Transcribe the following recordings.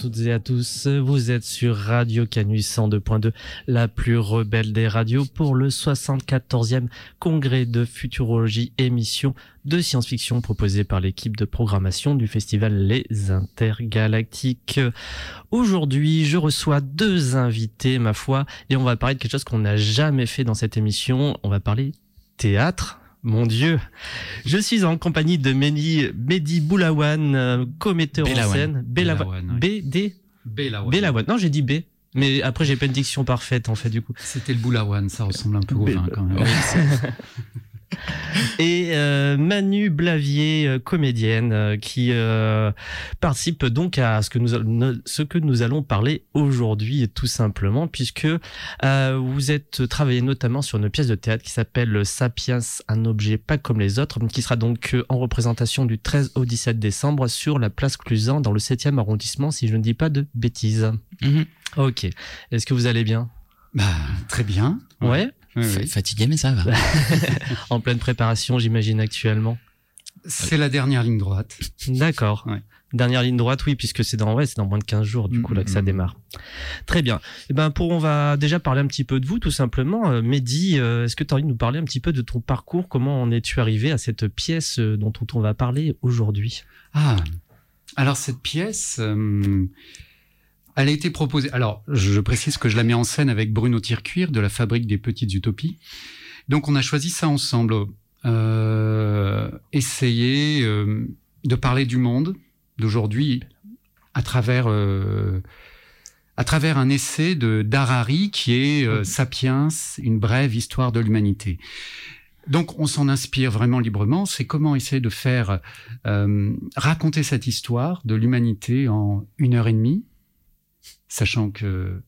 toutes et à tous. Vous êtes sur Radio Canus 102.2, la plus rebelle des radios pour le 74e congrès de futurologie émission de science-fiction proposé par l'équipe de programmation du festival Les Intergalactiques. Aujourd'hui, je reçois deux invités, ma foi, et on va parler de quelque chose qu'on n'a jamais fait dans cette émission. On va parler théâtre mon Dieu. Je suis en compagnie de Mehdi, Mehdi Boulawan, euh, commetteur en scène. Belawan. BD Belawan. Non, j'ai dit B. Mais après, j'ai pas une diction parfaite, en fait, du coup. C'était le Boulawan, ça ressemble un peu au vin, quand même. et euh, Manu Blavier, euh, comédienne, euh, qui participe donc à ce que nous, ce que nous allons parler aujourd'hui, tout simplement, puisque vous êtes travaillé notamment sur une pièce de théâtre qui s'appelle Sapiens, un objet pas comme les autres, qui sera donc en représentation du 13 au 17 décembre sur la place Cluzan dans le 7e arrondissement, si je ne dis pas de bêtises. Mhm. Ok. Est-ce que vous allez bien? Bah, très bien. ouais. Fatigué, mais ça va. en pleine préparation, j'imagine, actuellement. C'est la dernière ligne droite. D'accord. Dernière ligne droite, oui, puisque c'est dans, ouais, c'est dans moins de 15 jours, du coup, là, que ça mm-hmm. démarre. Très bien. Eh ben, pour, on va déjà parler un petit peu de vous, tout simplement. Euh, Mehdi, euh, est-ce que tu as envie de nous parler un petit peu de ton parcours? Comment en es-tu arrivé à cette pièce euh, dont on va parler aujourd'hui? Ah. Alors, cette pièce, elle a été proposée. Alors, je précise que je la mets en scène avec Bruno Tircuir de la Fabrique des Petites Utopies. Donc, on a choisi ça ensemble. Euh, essayer euh, de parler du monde d'aujourd'hui à travers euh, à travers un essai de d'Harari qui est euh, Sapiens, une brève histoire de l'humanité. Donc on s'en inspire vraiment librement. C'est comment essayer de faire euh, raconter cette histoire de l'humanité en une heure et demie sachant que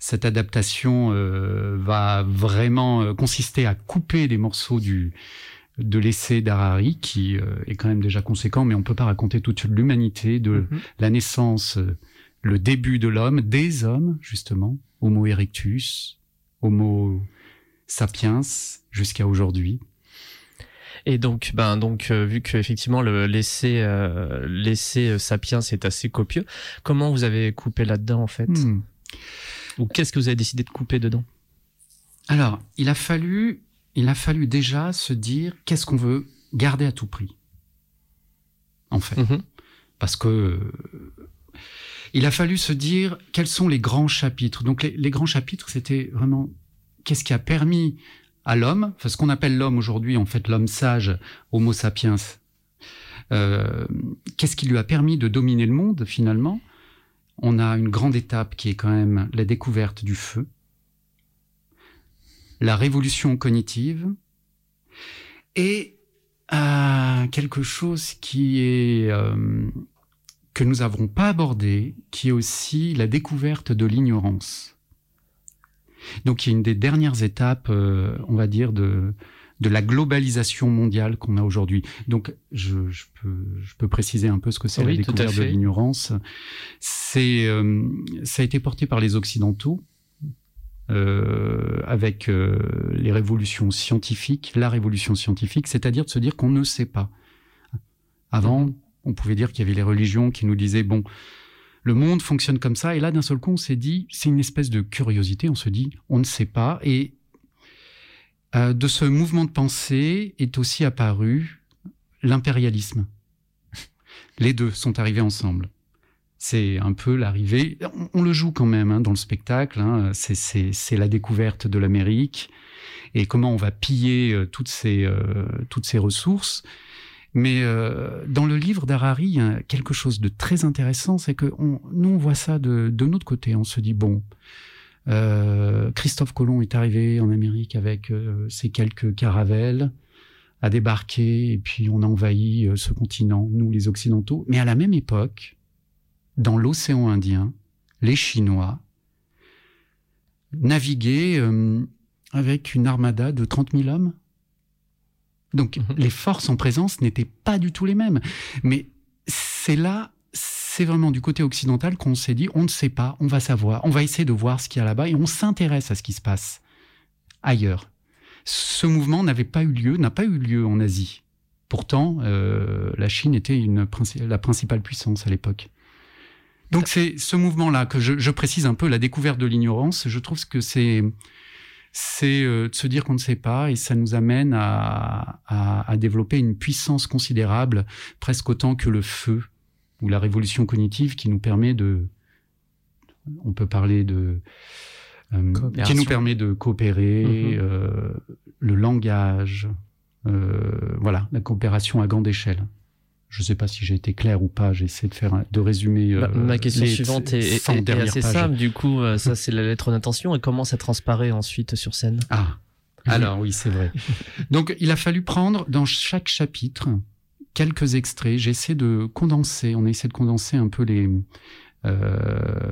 cette adaptation euh, va vraiment euh, consister à couper des morceaux du de l'essai d'Harari, qui euh, est quand même déjà conséquent, mais on peut pas raconter toute l'humanité, de mhm. la naissance, le début de l'homme, des hommes, justement, Homo erectus, Homo sapiens, jusqu'à aujourd'hui. Et donc, ben donc vu que effectivement le l'essai l'essai Sapiens est assez copieux, comment vous avez coupé là-dedans en fait? Hmm. Ou qu'est-ce que vous avez décidé de couper dedans? Alors, il a fallu il a fallu déjà se dire qu'est-ce qu'on veut garder à tout prix. En fait, mm-hmm. parce que il a fallu se dire quels sont les grands chapitres. Donc les, les grands chapitres, c'était vraiment qu'est-ce qui a permis à l'homme, ce qu'on appelle l'homme aujourd'hui, en fait l'homme sage, Homo sapiens, euh, qu'est-ce qui lui a permis de dominer le monde finalement? On a une grande étape qui est quand même la découverte du feu, la révolution cognitive et euh, quelque chose qui est euh, que nous n'avons pas abordé, qui est aussi la découverte de l'ignorance. Donc il y a une des dernières étapes, euh, on va dire, de, de la globalisation mondiale qu'on a aujourd'hui. Donc, je, je, peux, je peux préciser un peu ce que c'est la découverte de l'ignorance. C'est, euh, ça a été porté par les Occidentaux. Euh, avec euh, les révolutions scientifiques, la révolution scientifique, c'est-à-dire de se dire qu'on ne sait pas. Avant, on pouvait dire qu'il y avait les religions qui nous disaient bon, le monde fonctionne comme ça. Et là, d'un seul coup, on s'est dit, c'est une espèce de curiosité. On se dit, on ne sait pas. Et euh, de ce mouvement de pensée est aussi apparu l'impérialisme. Les deux sont arrivés ensemble. C'est un peu l'arrivée. On, le joue quand même hein, dans le spectacle. Hein. C'est la découverte de l'Amérique et comment on va piller euh, toutes ces euh, toutes ces ressources. Mais euh, dans le livre d'Harari, quelque chose de très intéressant, c'est que nous, on voit ça de, notre côté. On se dit, bon, euh, Christophe Colomb est arrivé en Amérique avec euh, ses quelques caravelles, a débarqué, et puis on a envahi euh, ce continent, nous les Occidentaux. Mais à la même époque, dans l'océan Indien, les Chinois naviguaient avec une armada de 30 000 hommes donc mhm. les forces en présence n'étaient pas du tout les mêmes. Mais c'est là, c'est vraiment du côté occidental qu'on s'est dit, on ne sait pas, on va savoir, on va essayer de voir ce qu'il y a là-bas et on s'intéresse à ce qui se passe ailleurs. Ce mouvement n'avait pas eu lieu, n'a pas eu lieu en Asie. Pourtant, euh, la Chine était une, la principale puissance à l'époque. Donc c'est ce mouvement-là que je, je, précise un peu, la découverte de l'ignorance. Je trouve que c'est c'est euh, de se dire qu'on ne sait pas et ça nous amène à, à, à, développer une puissance considérable, presque autant que le feu ou la révolution cognitive qui nous permet de, on peut parler de, euh, qui nous permet de coopérer, mm-hmm. euh, le langage, euh, voilà, la coopération à grande échelle. Je ne sais pas si j'ai été clair ou pas. J'essaie de faire de résumer. Euh, ma question suivante est, est, est assez simple. Du coup, euh, ça c'est la lettre d'intention. Et comment ça transparaît ensuite sur scène? Ah, alors oui, c'est vrai. Donc, il a fallu prendre dans chaque chapitre quelques extraits. J'essaie de condenser. On essaie de condenser un peu les euh,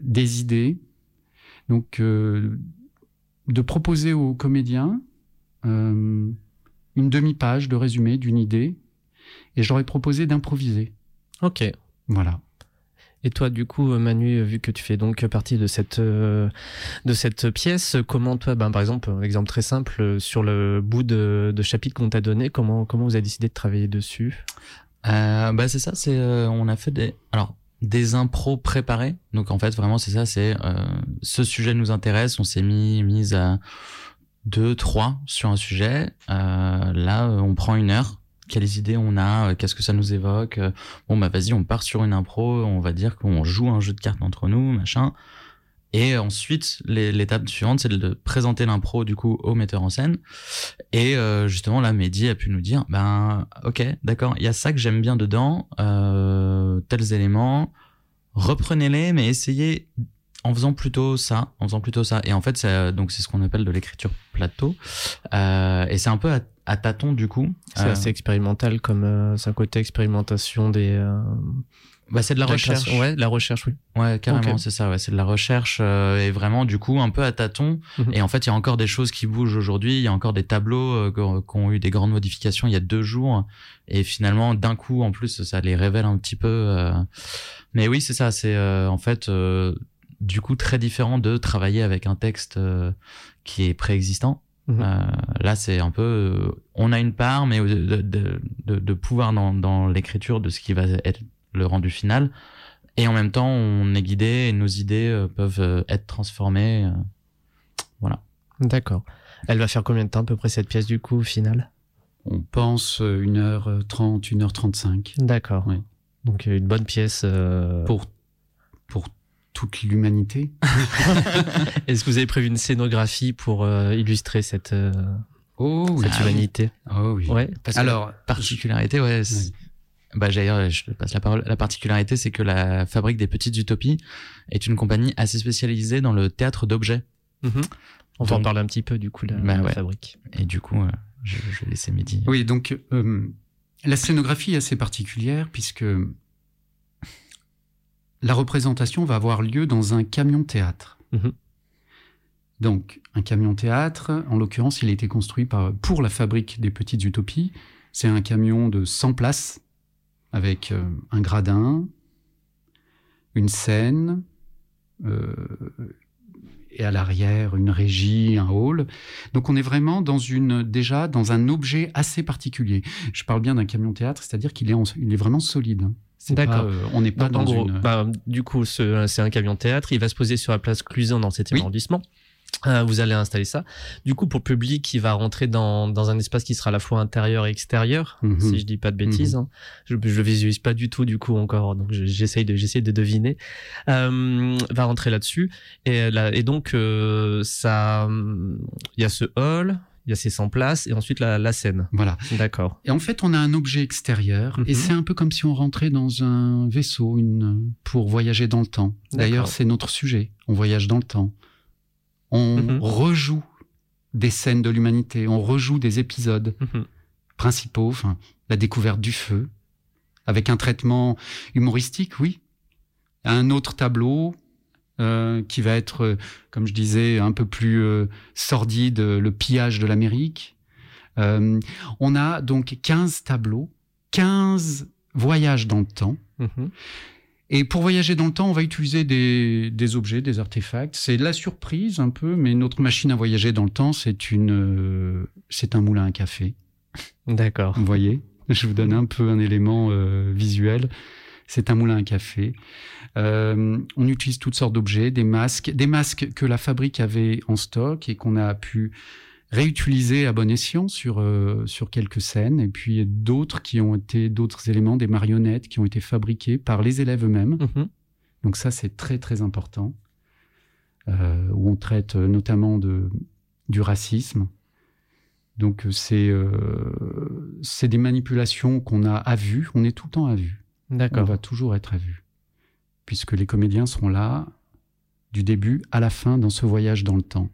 des idées. Donc, euh, de proposer aux comédiens euh, une demi-page de résumé d'une idée et je leur ai proposé d'improviser. Ok. Voilà. Et toi, du coup, Manu, vu que tu fais donc partie de cette euh, de cette pièce, comment toi, ben, par exemple, un exemple très simple sur le bout de, de chapitre qu'on t'a donné, comment comment vous avez décidé de travailler dessus? Euh, Bah c'est ça, c'est euh, on a fait des alors des impros préparés. Donc en fait, vraiment, c'est ça, c'est euh, ce sujet nous intéresse, on s'est mis mise à deux, trois sur un sujet. Euh, là, on prend une heure quelles idées on a, euh, qu'est-ce que ça nous évoque. Euh, bon bah vas-y, on part sur une impro, on va dire qu'on joue un jeu de cartes entre nous, machin. Et ensuite, l'étape suivante, c'est de présenter l'impro du coup au metteur en scène. Et euh, justement, là, Mehdi a pu nous dire, ben ok, d'accord, il y a ça que j'aime bien dedans, euh, tels éléments, reprenez-les, mais essayez en faisant plutôt ça, en faisant plutôt ça. Et en fait, c'est donc c'est ce qu'on appelle de l'écriture plateau. Euh, et c'est un peu à à tâtons du coup. C'est euh, assez expérimental comme euh, c'est un côté expérimentation des. Euh, bah c'est de la recherche. Ouais, la recherche, oui. Ouais, carrément, c'est ça. Ouais, c'est de la recherche et vraiment du coup un peu à tâtons. Mhm. Et en fait, il y a encore des choses qui bougent aujourd'hui. Il y a encore des tableaux qui ont eu des grandes modifications il y a deux jours. Et finalement, d'un coup, en plus, ça les révèle un petit peu. Mais oui, c'est ça. C'est en fait du coup très différent de travailler avec un texte qui est préexistant Mhm. Euh, là, c'est un peu, euh, on a une part, mais de, de, de, de pouvoir dans, dans l'écriture de ce qui va être le rendu final. Et en même temps, on est guidé et nos idées euh, peuvent être transformées. voilà. D'accord. Elle va faire combien de temps à peu près cette pièce du coup au final On pense 1h30, 1h35. D'accord. Oui. Donc une bonne pièce. Pour, pour toute l'humanité. Est-ce que vous avez prévu une scénographie pour euh, illustrer cette, euh, oh, cette humanité? Oh oui. Ouais, parce Alors, que particularité, ouais. Bah, d'ailleurs, je passe la parole. La particularité, c'est que la Fabrique des Petites Utopies est une compagnie assez spécialisée dans le théâtre d'objets. Mhm. On va en parler un petit peu, du coup, la, bah, fabrique. Et du coup, euh, je, je, vais laisser Mehdi. Oui, donc, la scénographie est assez particulière puisque la représentation va avoir lieu dans un camion théâtre. Mhm. Donc, un camion théâtre, en l'occurrence, il a été construit par, pour la fabrique des petites utopies. C'est un camion de 100 places avec euh, un gradin, une scène, euh, et à l'arrière une régie, un hall. Donc on est vraiment dans une déjà dans un objet assez particulier. Je parle bien d'un camion théâtre, c'est-à-dire qu'il est, il est vraiment solide. D'accord. Euh, on n'est pas dans gros, une... bah, du coup, c'est un camion théâtre. Il va se poser sur la place Cluzan dans cet arrondissement. Euh, vous allez installer ça. Du coup, pour le public, il va rentrer dans, dans un espace qui sera à la fois intérieur et extérieur, mhm. si je dis pas de bêtises. Mhm. hein. Je, je le visualise pas du tout du coup encore, donc j'essaye de j'essaye de deviner. Euh, va rentrer là-dessus et, là, et donc euh, ça, il y a ce hall, il y a ces 100 places et ensuite la, la scène. Voilà. D'accord. Et en fait, on a un objet extérieur et mhm. c'est un peu comme si on rentrait dans un vaisseau une, pour voyager dans le temps. D'ailleurs, c'est notre sujet. On voyage dans le temps. On mhm. rejoue des scènes de l'humanité, on rejoue des épisodes mhm. principaux, enfin, la découverte du feu, avec un traitement humoristique, oui. Un autre tableau, euh, qui va être, euh, comme je disais, un peu plus euh, sordide, le pillage de l'Amérique. on a donc 15 tableaux, 15 voyages dans le temps. Mhm. Et pour voyager dans le temps, on va utiliser des, des objets, des artefacts. C'est la surprise un peu, mais notre machine à voyager dans le temps, c'est une, c'est un moulin à café. D'accord. Vous voyez Je vous donne un peu un élément visuel. C'est un moulin à café. Euh, on utilise toutes sortes d'objets, des masques, des masques que la fabrique avait en stock et qu'on a pu réutilisés à bon escient sur, euh, sur quelques scènes, et puis d'autres qui ont été d'autres éléments, des marionnettes qui ont été fabriquées par les élèves eux-mêmes. Mhm. Donc ça, c'est très très important, euh, où on traite notamment de, du racisme. Donc c'est euh, c'est des manipulations qu'on a à vue, on est tout le temps à vue. On va toujours être à vue, puisque les comédiens seront là du début à la fin dans ce voyage dans le temps.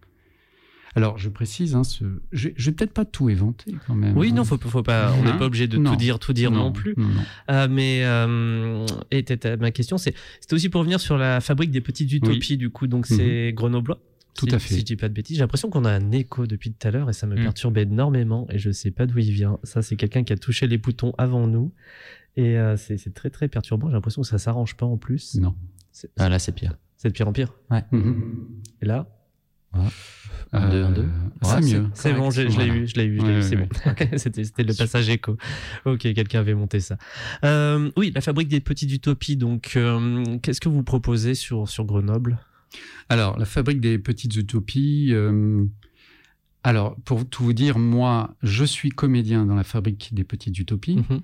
Alors, je précise, hein, ce... je je vais peut-être pas tout éventer quand même. Oui, hein. non, faut, faut pas. On n'est Hein pas obligé de Non. tout dire, tout dire non, plus. non. Euh, mais euh, et ma question, c'est c'était aussi pour revenir sur la fabrique des petites utopies, du coup. Donc c'est grenoblois. Tout si, à fait. Si je dis pas de bêtises, j'ai l'impression qu'on a un écho depuis tout à l'heure et ça me Mm. perturbe énormément et je sais pas d'où il vient. Ça, c'est quelqu'un qui a touché les boutons avant nous et euh, c'est très très perturbant. J'ai l'impression que ça s'arrange pas en plus. Non. Ah, là, c'est pire. c'est de pire en pire. Mhm. Et là, Un, deux, un, deux. C'est Ouais, mieux. c'est bon, je l'ai Voilà. eu, je l'ai eu, je l'ai Ouais, eu, c'est ouais, bon. c'était c'était le passage écho. Ok, quelqu'un avait monté ça. Euh, oui, la fabrique des petites utopies. Donc, euh, qu'est-ce que vous proposez sur sur Grenoble? Alors, la fabrique des petites utopies. euh, Alors, pour tout vous dire, moi, je suis comédien dans la fabrique des petites utopies. Mhm.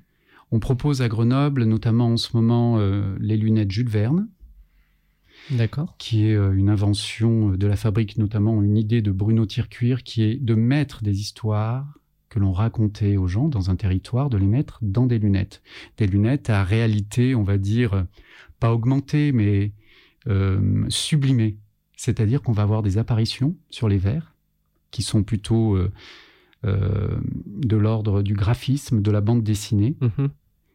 On propose à Grenoble, notamment en ce moment, euh, les lunettes Jules Verne. D'accord. qui est euh, une invention de la fabrique, notamment une idée de Bruno Tircuir, qui est de mettre des histoires que l'on racontait aux gens dans un territoire, de les mettre dans des lunettes. Des lunettes à réalité, on va dire, euh, pas augmentée, mais euh, sublimée. C'est-à-dire qu'on va avoir des apparitions sur les verres, qui sont plutôt euh, euh, de l'ordre du graphisme, de la bande dessinée Mhm.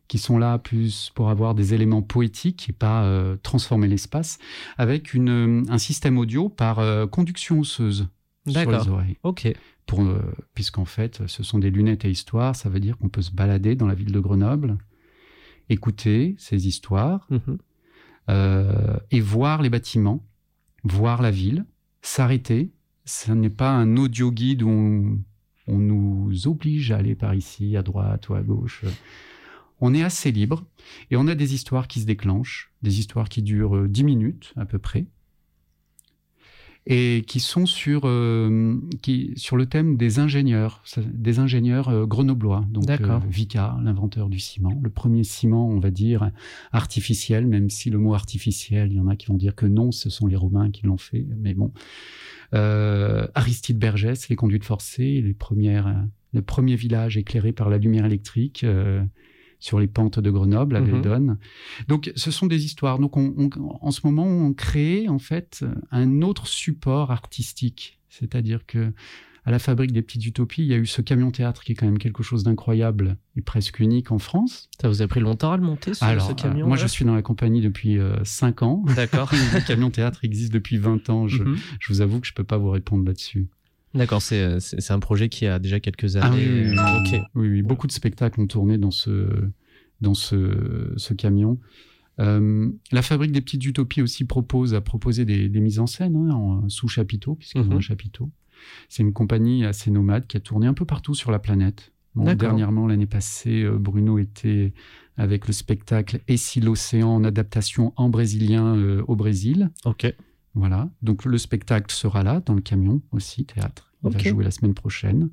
qui sont là plus pour avoir des éléments poétiques et pas euh, transformer l'espace, avec une, euh, un système audio par euh, conduction osseuse sur les oreilles. Ok. Pour, euh, puisqu'en fait, ce sont des lunettes à histoire, ça veut dire qu'on peut se balader dans la ville de Grenoble, écouter ces histoires Mhm. euh, et voir les bâtiments, voir la ville, s'arrêter. Ce n'est pas un audio guide où on, on nous oblige à aller par ici, à droite ou à gauche. On est assez libre et on a des histoires qui se déclenchent, des histoires qui durent euh, 10 minutes à peu près et qui sont sur, euh, qui, sur le thème des ingénieurs, des ingénieurs euh, grenoblois. Donc, D'accord. euh, Vicat, l'inventeur du ciment, le premier ciment, on va dire, artificiel, même si le mot artificiel, il y en a qui vont dire que non, ce sont les Romains qui l'ont fait, mais bon. Euh, Aristide Bergès, les conduites forcées, les premières, euh, le premier village éclairé par la lumière électrique sur les pentes de Grenoble, à. Beldonne. Donc, ce sont des histoires. Donc, on, on- en ce moment, on crée en fait un autre support artistique, c'est-à-dire que à la fabrique des petites utopies, il y a eu ce camion théâtre qui est quand même quelque chose d'incroyable et presque unique en France. Ça vous a pris longtemps à le monter, ce, Alors, ce euh, camion moi, je suis dans la compagnie depuis 5 ans. D'accord. Le camion théâtre existe depuis 20 ans. Je, Mhm. je vous avoue que je peux pas vous répondre là-dessus. D'accord, c'est euh, c'est c'est un projet qui a déjà quelques années. Ah oui, oui, euh, oui. Beaucoup de spectacles ont tourné dans ce, dans ce, ce camion. Euh, la fabrique des petites utopies aussi propose à proposer des, des mises en scène hein, en sous chapiteau, puisqu'ils ont Mhm. un chapiteau. C'est une compagnie assez nomade qui a tourné un peu partout sur la planète. Bon, dernièrement, l'année passée, Bruno était avec le spectacle Et si l'océan en adaptation en brésilien euh, au Brésil. Ok. Voilà. Donc le spectacle sera là, dans le camion aussi, théâtre. Il Ok. va jouer la semaine prochaine.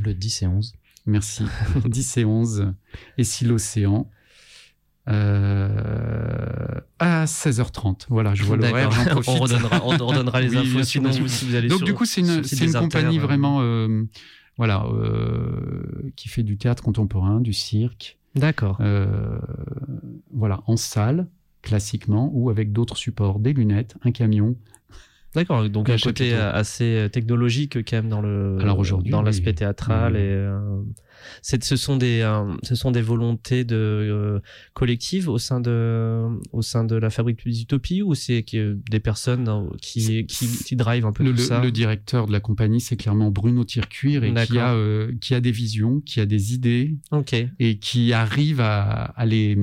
Le 10 et 11. Merci. 10 et 11. Et si l'océan euh, à 16h30. Voilà, je vois l'horaire, D'accord. j'en profite. on redonnera, on redonnera les Oui, infos. sinon, vous, si vous allez Donc sur- du coup, c'est une, c'est compagnie euh, vraiment, euh, voilà, euh, qui fait du théâtre contemporain, du cirque, D'accord. euh, voilà, en salle classiquement ou avec d'autres supports, des lunettes, un camion. D'accord. Donc Un un côté euh, assez euh, technologique quand même dans le Alors aujourd'hui, dans oui. l'aspect théâtral Oui, et euh, c'est ce sont des euh, ce sont des volontés de euh, collectives au sein de au sein de la fabrique des utopies ou c'est que des personnes qui qui qui drive un peu Le, tout ça. le directeur de la compagnie, c'est clairement Bruno Tircuir et qui a, qui a des visions, qui a des idées Ok. et qui arrive à, à les,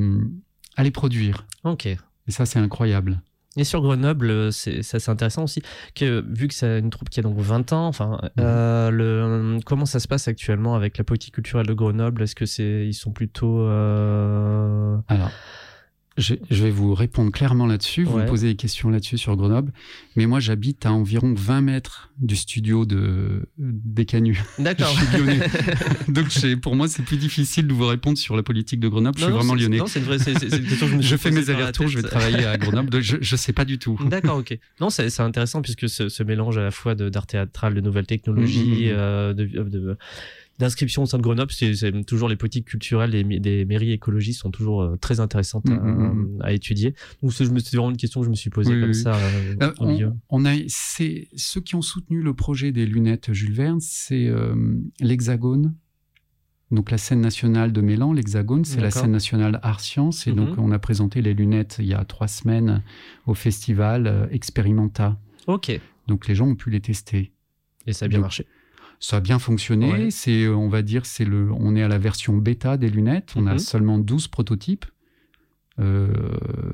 à les produire. Ok. Et ça, c'est incroyable. Et sur Grenoble, euh, c'est assez intéressant aussi, que vu que c'est une troupe qui a donc 20 ans, enfin, Mhm. euh, le, comment ça se passe actuellement avec la politique culturelle de Grenoble? Est-ce que c'est, ils sont plutôt, euh, Alors, je, je vais vous répondre clairement là-dessus. Vous Ouais. me posez des questions là-dessus sur Grenoble. Mais moi, j'habite à environ 20 mètres du studio de, des Canuts. D'accord. Je suis lyonnais. Donc, pour moi, c'est plus difficile de vous répondre sur la politique de Grenoble. je suis Non, vraiment lyonnais. Non, c'est vraie, c'est- c'est- c'est une question que je fais mes allers-retours, je vais travailler à Grenoble. donc je, je sais pas du tout. D'accord, ok. Non, c'est intéressant puisque ce, ce mélange à la fois de- d'art théâtral, de nouvelles technologies, Mm, mm, mm. euh, de- de- d'inscription au sein de Grenoble, c'est toujours les politiques culturelles des, mairies écologistes sont toujours euh, très intéressantes à, Mm, mm, mm. à étudier. Donc c'est vraiment une question que je me suis posée Oui, comme oui. ça euh, Euh, au milieu. on, on a, c'est ceux qui ont soutenu le projet des lunettes Jules Verne, c'est euh, l'Hexagone. Donc la scène nationale de Mélan, l'Hexagone, c'est la scène nationale Art Science. Et donc Mhm. on a présenté les lunettes il y a trois semaines au festival Experimenta. Ok. Donc les gens ont pu les tester. Et ça a bien Donc, marché. Ça a bien fonctionné. Ouais. C'est, euh, on va dire, c'est le, on est à la version bêta des lunettes. On a Mhm. seulement 12 prototypes. Euh,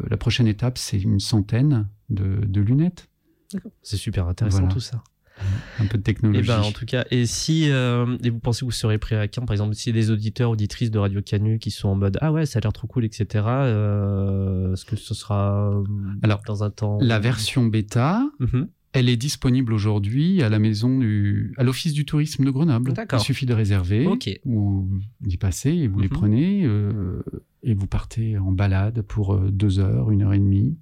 la prochaine étape, c'est une centaine de, de lunettes. C'est super intéressant Voilà. tout ça. Un peu de Et technologie. ben en tout cas, et si euh, et vous pensez que vous serez prêt à quand, par exemple, si des auditeurs auditrices de Radio Canu qui sont en mode ah ouais ça a l'air trop cool etc. Euh, Est-ce que ce sera Alors, dans un temps La version bêta, Mhm. Elle est disponible aujourd'hui à la maison du, à l'office du tourisme de Grenoble. Il suffit de réserver ou d'y passer et vous les Mhm. prenez euh, et vous partez en balade pour euh, deux heures, une heure et demie,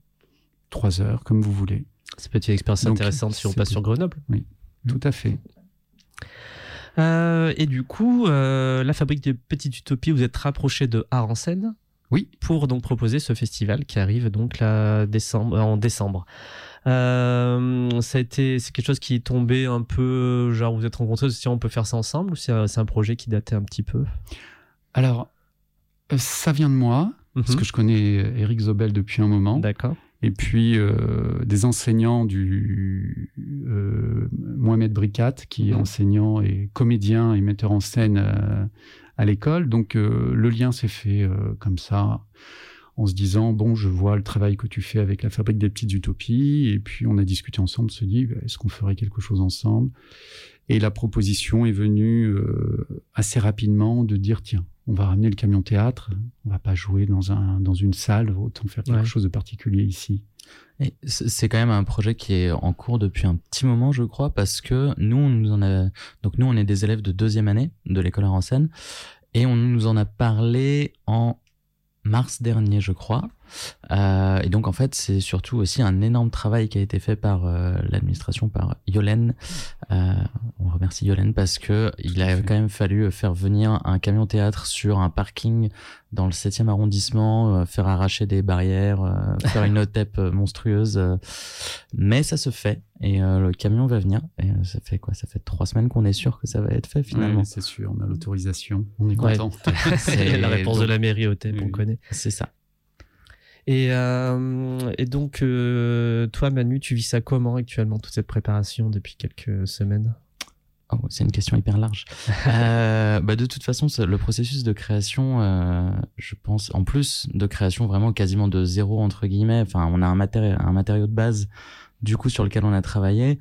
trois heures, comme vous voulez. Ça peut être une expérience Donc, intéressante si on passe sur Grenoble. Tout à fait. Euh, et du coup, euh, la fabrique de Petite Utopie, vous êtes rapproché de Art en scène Oui. pour donc proposer ce festival qui arrive donc là, décembre, en décembre. Euh, ça a été, c'est quelque chose qui est tombé un peu, genre vous êtes rencontrés, si on peut faire ça ensemble ou c'est un, projet qui datait un petit peu? Alors, euh, ça vient de moi, parce Mhm. que je connais Eric Zobel depuis un moment. D'accord. et puis euh, des enseignants du euh, Mohamed Bricat, qui est Mhm. enseignant et comédien et metteur en scène à l'école. Donc le lien s'est fait comme ça, en se disant bon, je vois le travail que tu fais avec la fabrique des petites utopies, et puis on a discuté ensemble, on se dit bah, est-ce qu'on ferait quelque chose ensemble? Et la proposition est venue euh, assez rapidement de dire tiens, on va ramener le camion théâtre, on va pas jouer dans un dans une salle, autant faire quelque Ouais. chose de particulier ici. Et c'est quand même un projet qui est en cours depuis un petit moment, je crois, parce que nous, on nous en a, donc nous, on est des élèves de deuxième année de l'école en scène, et on nous en a parlé en mars dernier, je crois. Euh, et donc, en fait, c'est surtout aussi un énorme travail qui a été fait par euh, l'administration, par Yolène. Euh, on remercie Yolène parce que il à a fait. quand même fallu faire venir un camion théâtre sur un parking dans le 7e arrondissement, euh, faire arracher des barrières, euh, faire une OTEP euh, monstrueuse. euh, mais ça se fait et euh, le camion va venir. Et euh, ça fait quoi? Ça fait trois semaines qu'on est sûr que ça va être fait finalement. Ouais, c'est sûr, on a l'autorisation, on est Ouais. content. C'est la réponse de la mairie au TEP, on Oui. connaît. C'est ça. Et, euh, et donc, euh, toi, Manu, tu vis ça comment actuellement, toute cette préparation depuis quelques semaines? Oh, c'est une question hyper large. Euh, bah de toute façon, le processus de création, je pense, en plus de création vraiment quasiment de zéro entre guillemets. Enfin, on a un matériau, un matériau de base du coup sur lequel on a travaillé.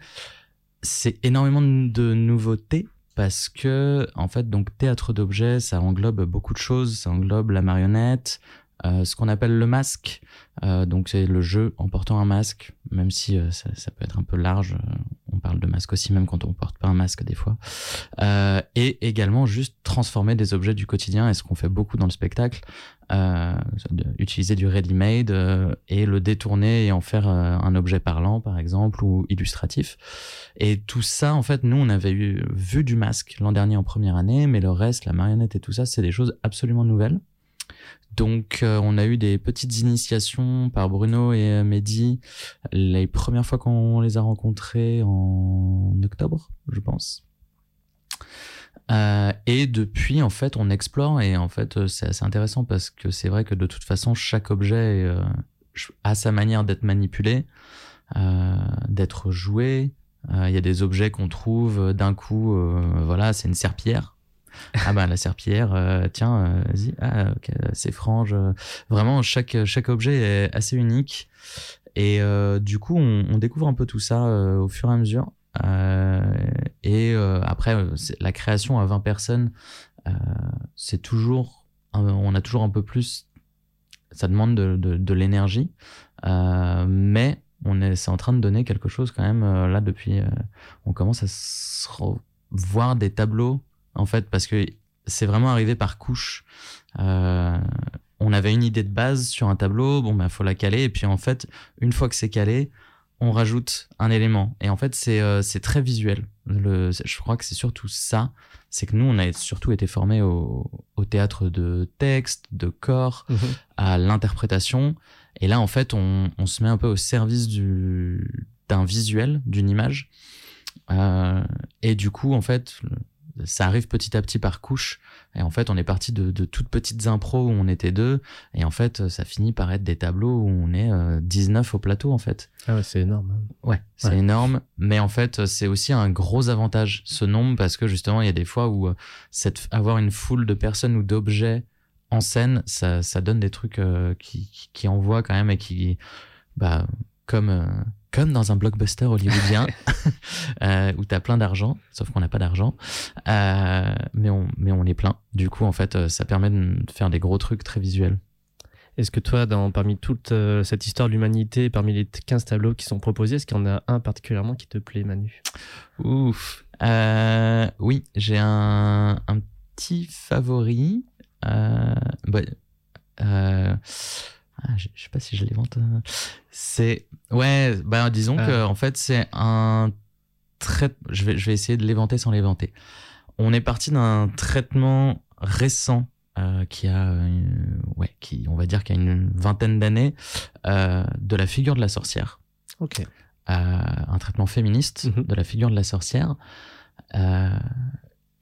C'est énormément de nouveautés parce que en fait, donc théâtre d'objets, ça englobe beaucoup de choses. Ça englobe la marionnette. Euh, ce qu'on appelle le masque, Euh, donc c'est le jeu en portant un masque, même si euh, ça, peut être un peu large. euh, on parle de masque aussi, même quand on porte pas un masque des fois. Et également juste transformer des objets du quotidien, et ce qu'on fait beaucoup dans le spectacle, utiliser du ready-made et le détourner et en faire un objet parlant, par exemple, ou illustratif. Et tout ça, en fait, nous, on avait eu, vu du masque l'an dernier en première année, mais le reste, la marionnette et tout ça, c'est des choses absolument nouvelles. Donc, euh, on a eu des petites initiations par Bruno et euh, Mehdi les premières fois qu'on les a rencontrés en octobre, je pense. Euh, et depuis, en fait, on explore et en fait, euh, c'est assez intéressant parce que c'est vrai que de toute façon, chaque objet euh, a sa manière d'être manipulé, d'être joué. Il y a des objets qu'on trouve d'un coup, voilà, c'est une serpillière. Ah bah la serpillière, euh, tiens, vas-y, ah, c'est frange. Vraiment, chaque chaque objet est assez unique. Et du coup, on, découvre un peu tout ça au fur et à mesure. et après, la création à 20 personnes, c'est toujours, on a toujours un peu plus. Ça demande de, de, de l'énergie, mais on est, c'est en train de donner quelque chose quand même là depuis. on commence à se voir des tableaux en fait parce que c'est vraiment arrivé par couche. Euh, on avait une idée de base sur un tableau, bon ben faut la caler et puis en fait une fois que c'est calé, on rajoute un élément et en fait c'est euh, c'est très visuel. Le, je crois que c'est surtout ça, c'est que nous on a surtout été formés au, au théâtre de texte, de corps, mhm. à l'interprétation et là en fait on, on se met un peu au service du d'un visuel, d'une image. Euh, et du coup, en fait, ça arrive petit à petit par couche. Et en fait, on est parti de, de, toutes petites impros où on était deux. Et en fait, ça finit par être des tableaux où on est 19 euh, au plateau, en fait. Ah ouais, c'est énorme. Hein. Ouais, c'est énorme. Mais en fait, c'est aussi un gros avantage, ce nombre, parce que justement, il y a des fois où euh, cette, avoir une foule de personnes ou d'objets en scène, ça, ça donne des trucs qui, qui, qui, envoient quand même et qui, bah, comme comme dans un blockbuster hollywoodien euh, où tu as plein d'argent, sauf qu'on n'a pas d'argent, euh, mais, on, mais on est plein. Du coup, en fait, euh, ça permet de faire des gros trucs très visuels. Est-ce que toi, dans, parmi toute cette histoire de l'humanité, parmi les 15 tableaux qui sont proposés, est-ce qu'il y en a un particulièrement qui te plaît, Manu? Ouf. oui, j'ai un, un, petit favori. Bah, ah, je, sais pas si je l'évente. Euh. C'est ouais, bah disons ah. que en fait c'est un trait. Je vais je vais essayer de l'éventer sans l'éventer. On est parti d'un traitement récent euh, qui a ouais qui on va dire qu'il y a une vingtaine d'années euh, de la figure de la sorcière. Ok. un traitement féministe mhm. de la figure de la sorcière.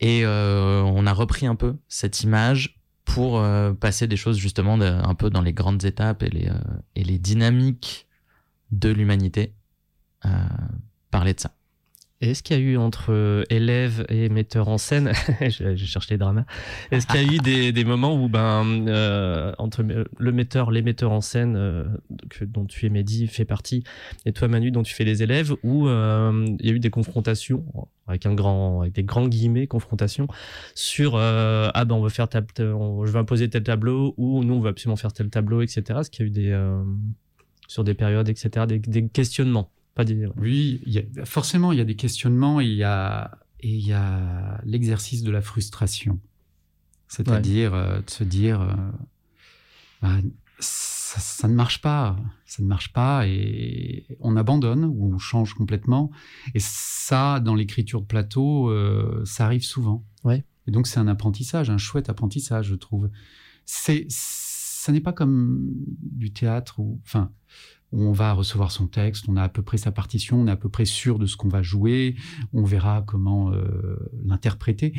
et on a repris un peu cette image pour euh, passer des choses justement un peu dans les grandes étapes et les, euh, et les dynamiques de l'humanité, euh, parler de ça. Est-ce qu'il y a eu entre élèves et metteurs en scène, je, cherche les dramas, est-ce qu'il y a eu des, moments où ben entre le metteur, les metteurs en scène que, dont tu es Mehdi fait partie, et toi Manu dont tu fais les élèves, où il y a eu des confrontations avec un grand, avec des grands guillemets, confrontation sur euh, ah ben on veut faire tel, je veux imposer tel tableau ou nous on veut absolument faire tel tableau, etc. Est-ce qu'il y a eu des euh, sur des périodes, etc. Des, questionnements, pas des. Oui, il y a, forcément il y a des questionnements. Et il y a l'exercice de la frustration, c'est-à-dire euh, de se dire bah, ça, ne marche pas, ça ne marche pas et on abandonne ou on change complètement. Et ça, dans l'écriture de plateau, euh, ça arrive souvent. Ouais. Et donc c'est un apprentissage, un chouette apprentissage, je trouve. C'est, ça n'est pas comme du théâtre où, enfin, on va recevoir son texte, on a à peu près sa partition, on est à peu près sûr de ce qu'on va jouer, on verra comment euh, l'interpréter.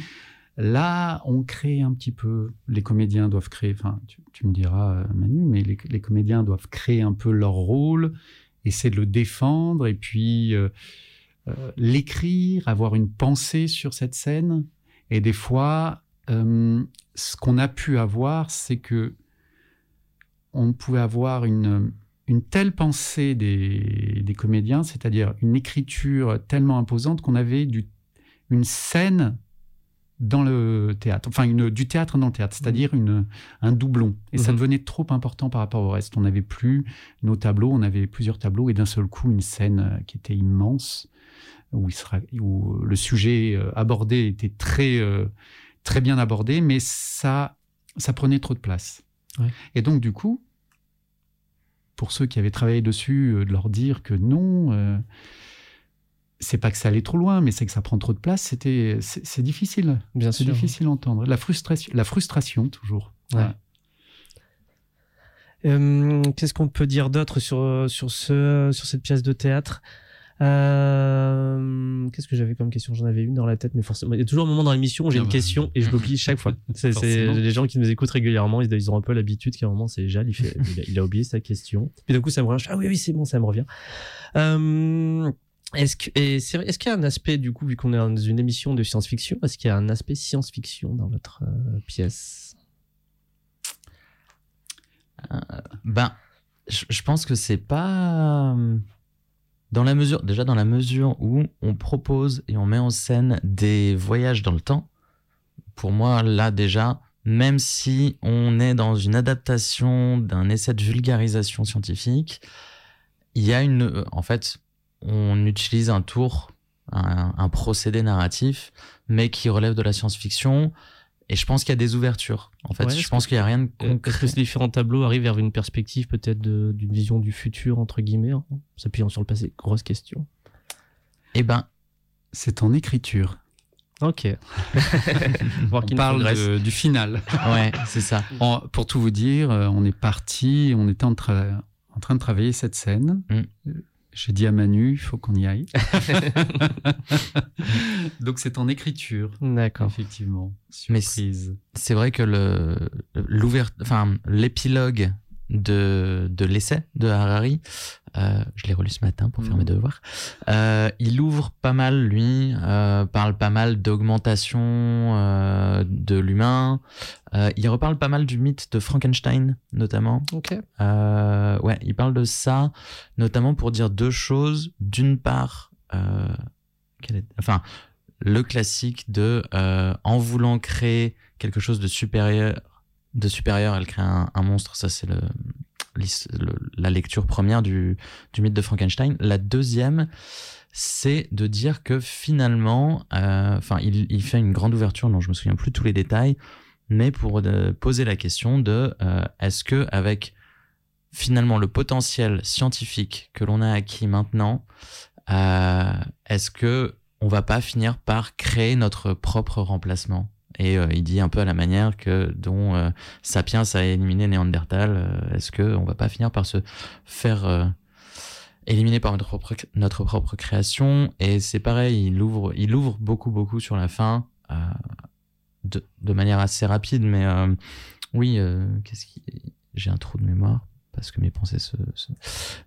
Là, on crée un petit peu, les comédiens doivent créer, enfin, tu, me diras, euh, Manu, mais les, comédiens doivent créer un peu leur rôle, essayer de le défendre, et puis euh, l'écrire, avoir une pensée sur cette scène. Et des fois, ce qu'on a pu avoir, c'est que on pouvait avoir une, une telle pensée des, des comédiens, c'est-à-dire une écriture tellement imposante qu'on avait du, une scène dans le théâtre, enfin une, du théâtre dans le théâtre, c'est-à-dire une, un doublon. Et ça mhm. devenait trop important par rapport au reste. On n'avait plus nos tableaux, on avait plusieurs tableaux et d'un seul coup une scène euh, qui était immense, où, il sera, où le sujet euh, abordé était très, euh, très bien abordé, mais ça, ça prenait trop de place. Et donc du coup, pour ceux qui avaient travaillé dessus, de leur dire que non c'est pas que ça allait trop loin, mais c'est que ça prend trop de place. C'était, c'est difficile. Bien c'est difficile à entendre. La frustration, la frustration toujours. Euh, qu'est-ce qu'on peut dire d'autre sur sur ce sur cette pièce de théâtre? Euh, Qu'est-ce que j'avais comme question? J'en avais une dans la tête, mais forcément, il y a toujours un moment dans l'émission où j'ai ah une bah. question et je l'oublie chaque fois. C'est les gens qui nous écoutent régulièrement, ils, ont un peu l'habitude qu'à un moment c'est Jal, il, fait, il, a, oublié sa question. Puis d'un coup ça me revient. Ah oui oui c'est bon, ça me revient. Euh, Est-ce que, et c'est vrai- est-ce qu'il y a un aspect, du coup, vu qu'on est dans une émission de science-fiction, est-ce qu'il y a un aspect science-fiction dans votre euh, pièce? Ben, je, je pense que c'est pas euh, dans la mesure, déjà dans la mesure où on propose et on met en scène des voyages dans le temps. Pour moi, là déjà, même si on est dans une adaptation d'un essai de vulgarisation scientifique, il y a une, en fait, on utilise un tour, un, un procédé narratif, mais qui relève de la science-fiction. Et je pense qu'il y a des ouvertures. En fait, Ouais, je pense qu'il y a rien de Euh, Est-ce concret. que ces différents tableaux arrivent vers une perspective peut-être d'une vision du futur, entre guillemets, en s'appuyant sur le passé Grosse question. Eh ben, C'est en écriture. Ok. Voir On qu'il parle de- du final. ouais, c'est ça. Pour tout vous dire, euh, on est parti, on était en, tra- en train de travailler cette scène. Mm. J'ai dit à Manu, il faut qu'on y aille. Donc c'est en écriture, D'accord. effectivement. Mais Surprise. C'est vrai que le l'ouvert, enfin l'épilogue de de l'essai de Harari, euh, je l'ai relu ce matin pour faire Mhm. mes devoirs. Euh, il ouvre pas mal, lui, euh, parle pas mal d'augmentation de l'humain. Il reparle pas mal du mythe de Frankenstein, notamment. Ok. Ouais, il parle de ça, notamment pour dire deux choses. D'une part, est- enfin, le classique de en voulant créer quelque chose de supérieur, de supérieur, elle crée un, monstre. Ça, c'est le, la lecture première du, du mythe de Frankenstein. La deuxième, c'est de dire que finalement, euh, enfin, il, il fait une grande ouverture, dont je me souviens plus tous les détails, mais pour euh, poser la question de euh, est-ce que avec finalement le potentiel scientifique que l'on a acquis maintenant, est-ce que on va pas finir par créer notre propre remplacement? Et euh, il dit un peu à la manière que dont euh, Sapiens a éliminé Néandertal, euh, est-ce que on va pas finir par se faire euh, éliminer par notre propre, notre propre création? Et c'est pareil, il ouvre, il ouvre beaucoup beaucoup sur la fin. de, de manière assez rapide, mais oui, qu'est-ce qui, j'ai un trou de mémoire parce que mes pensées se,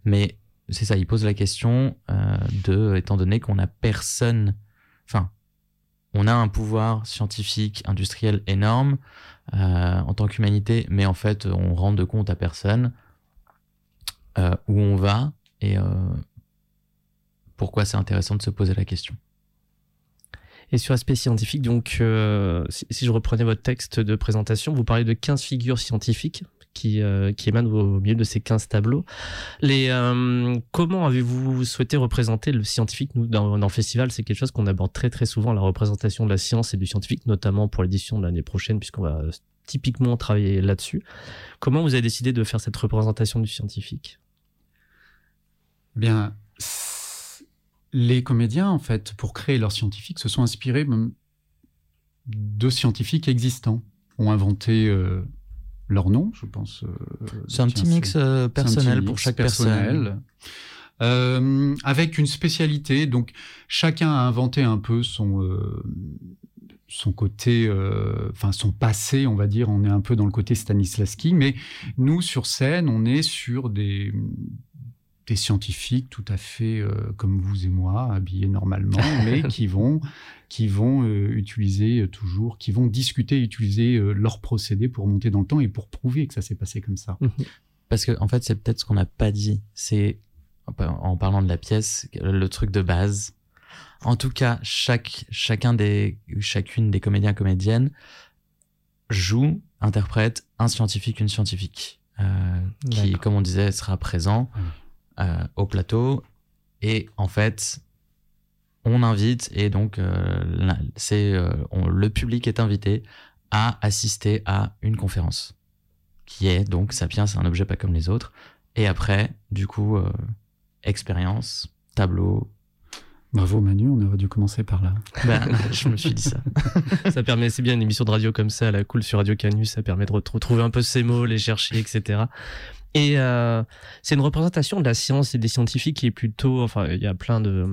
mais c'est ça, il pose la question de, étant donné qu'on a personne, enfin, on a un pouvoir scientifique, industriel énorme euh, en tant qu'humanité, mais en fait, on rend de compte à personne euh, où on va et euh, pourquoi c'est intéressant de se poser la question. Et sur l'aspect scientifique, donc, euh, si, si je reprenais votre texte de présentation, vous parlez de 15 figures scientifiques qui, euh, qui émanent au milieu de ces 15 tableaux. Euh, comment avez-vous souhaité représenter le scientifique dans, le festival, c'est quelque chose qu'on aborde très très souvent, la représentation de la science et du scientifique, notamment pour l'édition de l'année prochaine, puisqu'on va euh, typiquement travailler là-dessus. Comment vous avez décidé de faire cette représentation du scientifique? Eh Bien, les comédiens, en fait, pour créer leur scientifique, se sont inspirés de scientifiques existants, ont inventé leur nom, je pense. euh, C'est un petit mix euh, personnel pour chaque personnel. personne. Euh, avec une spécialité. Donc, chacun a inventé un peu son, euh, son côté, euh, enfin, son passé, on va dire. On est un peu dans le côté Stanislavski. Mais nous, sur scène, on est sur des, des scientifiques tout à fait euh, comme vous et moi, habillés normalement, mais qui vont, qui vont euh, utiliser euh, toujours, qui vont discuter, utiliser euh, leurs procédés pour monter dans le temps et pour prouver que ça s'est passé comme ça. Parce que en fait, c'est peut-être ce qu'on n'a pas dit. C'est en parlant de la pièce, le truc de base. En tout cas, chaque chacun des chacune des comédiens comédiennes joue, interprète un scientifique, une scientifique, euh, qui, comme on disait, sera présent. Euh, au plateau. Et en fait, on invite et donc euh, là, c'est euh, on- le public est invité à assister à une conférence qui est donc Sapiens, c'est un objet pas comme les autres. Et après, du coup, euh, expérience, tableau. Bravo Manu, on aurait dû commencer par là. Ben, je me suis dit ça. ça permet, c'est bien une émission de radio comme ça, la cool sur Radio Canus, ça permet de retrou- retrouver un peu ces mots, les chercher, etc. Et euh, c'est une représentation de la science et des scientifiques qui est plutôt, enfin, il y a plein de,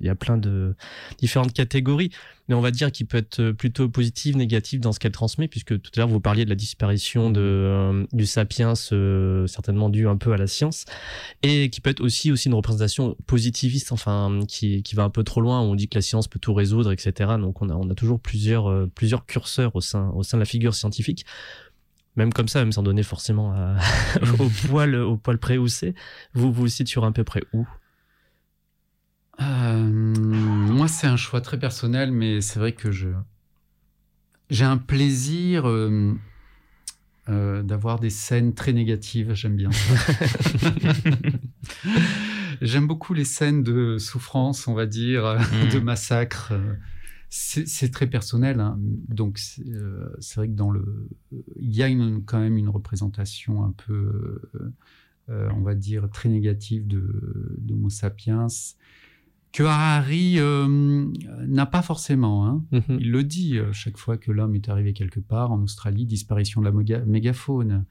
il y a plein de différentes catégories, mais on va dire qu'il peut être plutôt positif, négatif dans ce qu'elle transmet, puisque tout à l'heure vous parliez de la disparition de euh, du sapiens, euh, certainement dû un peu à la science, et qui peut être aussi aussi une représentation positiviste, enfin, qui qui va un peu trop loin. Où on dit que la science peut tout résoudre, etc. Donc on a on a toujours plusieurs euh, plusieurs curseurs au sein au sein de la figure scientifique même comme ça, même sans donner forcément au poil au poil près où c'est, vous vous situez à peu près où? Euh, Moi, c'est un choix très personnel, mais c'est vrai que je j'ai un plaisir euh, euh, d'avoir des scènes très négatives. J'aime bien. J'aime beaucoup les scènes de souffrance, on va dire, de mmh. massacre c'est très personnel, hein. donc euh, c'est vrai que dans le, il y a une, quand même une représentation un peu, euh, on va dire, très négative de d'Homo sapiens que Harari euh, n'a pas forcément. Hein. Mm-hmm. Il le dit chaque fois que l'homme est arrivé quelque part, en Australie, disparition de la mégafaune.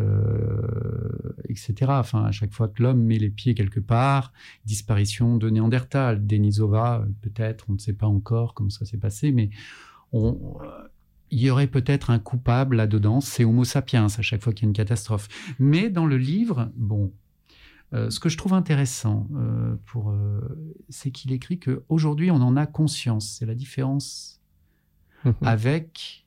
Euh, etc. Enfin, à chaque fois que l'homme met les pieds quelque part, disparition de Néandertal, Denisova, peut-être, on ne sait pas encore comment ça s'est passé, mais on, euh, il y aurait peut-être un coupable là-dedans, c'est Homo sapiens à chaque fois qu'il y a une catastrophe. Mais dans le livre, bon, euh, ce que je trouve intéressant, pour, c'est qu'il écrit que aujourd'hui on en a conscience. C'est la différence avec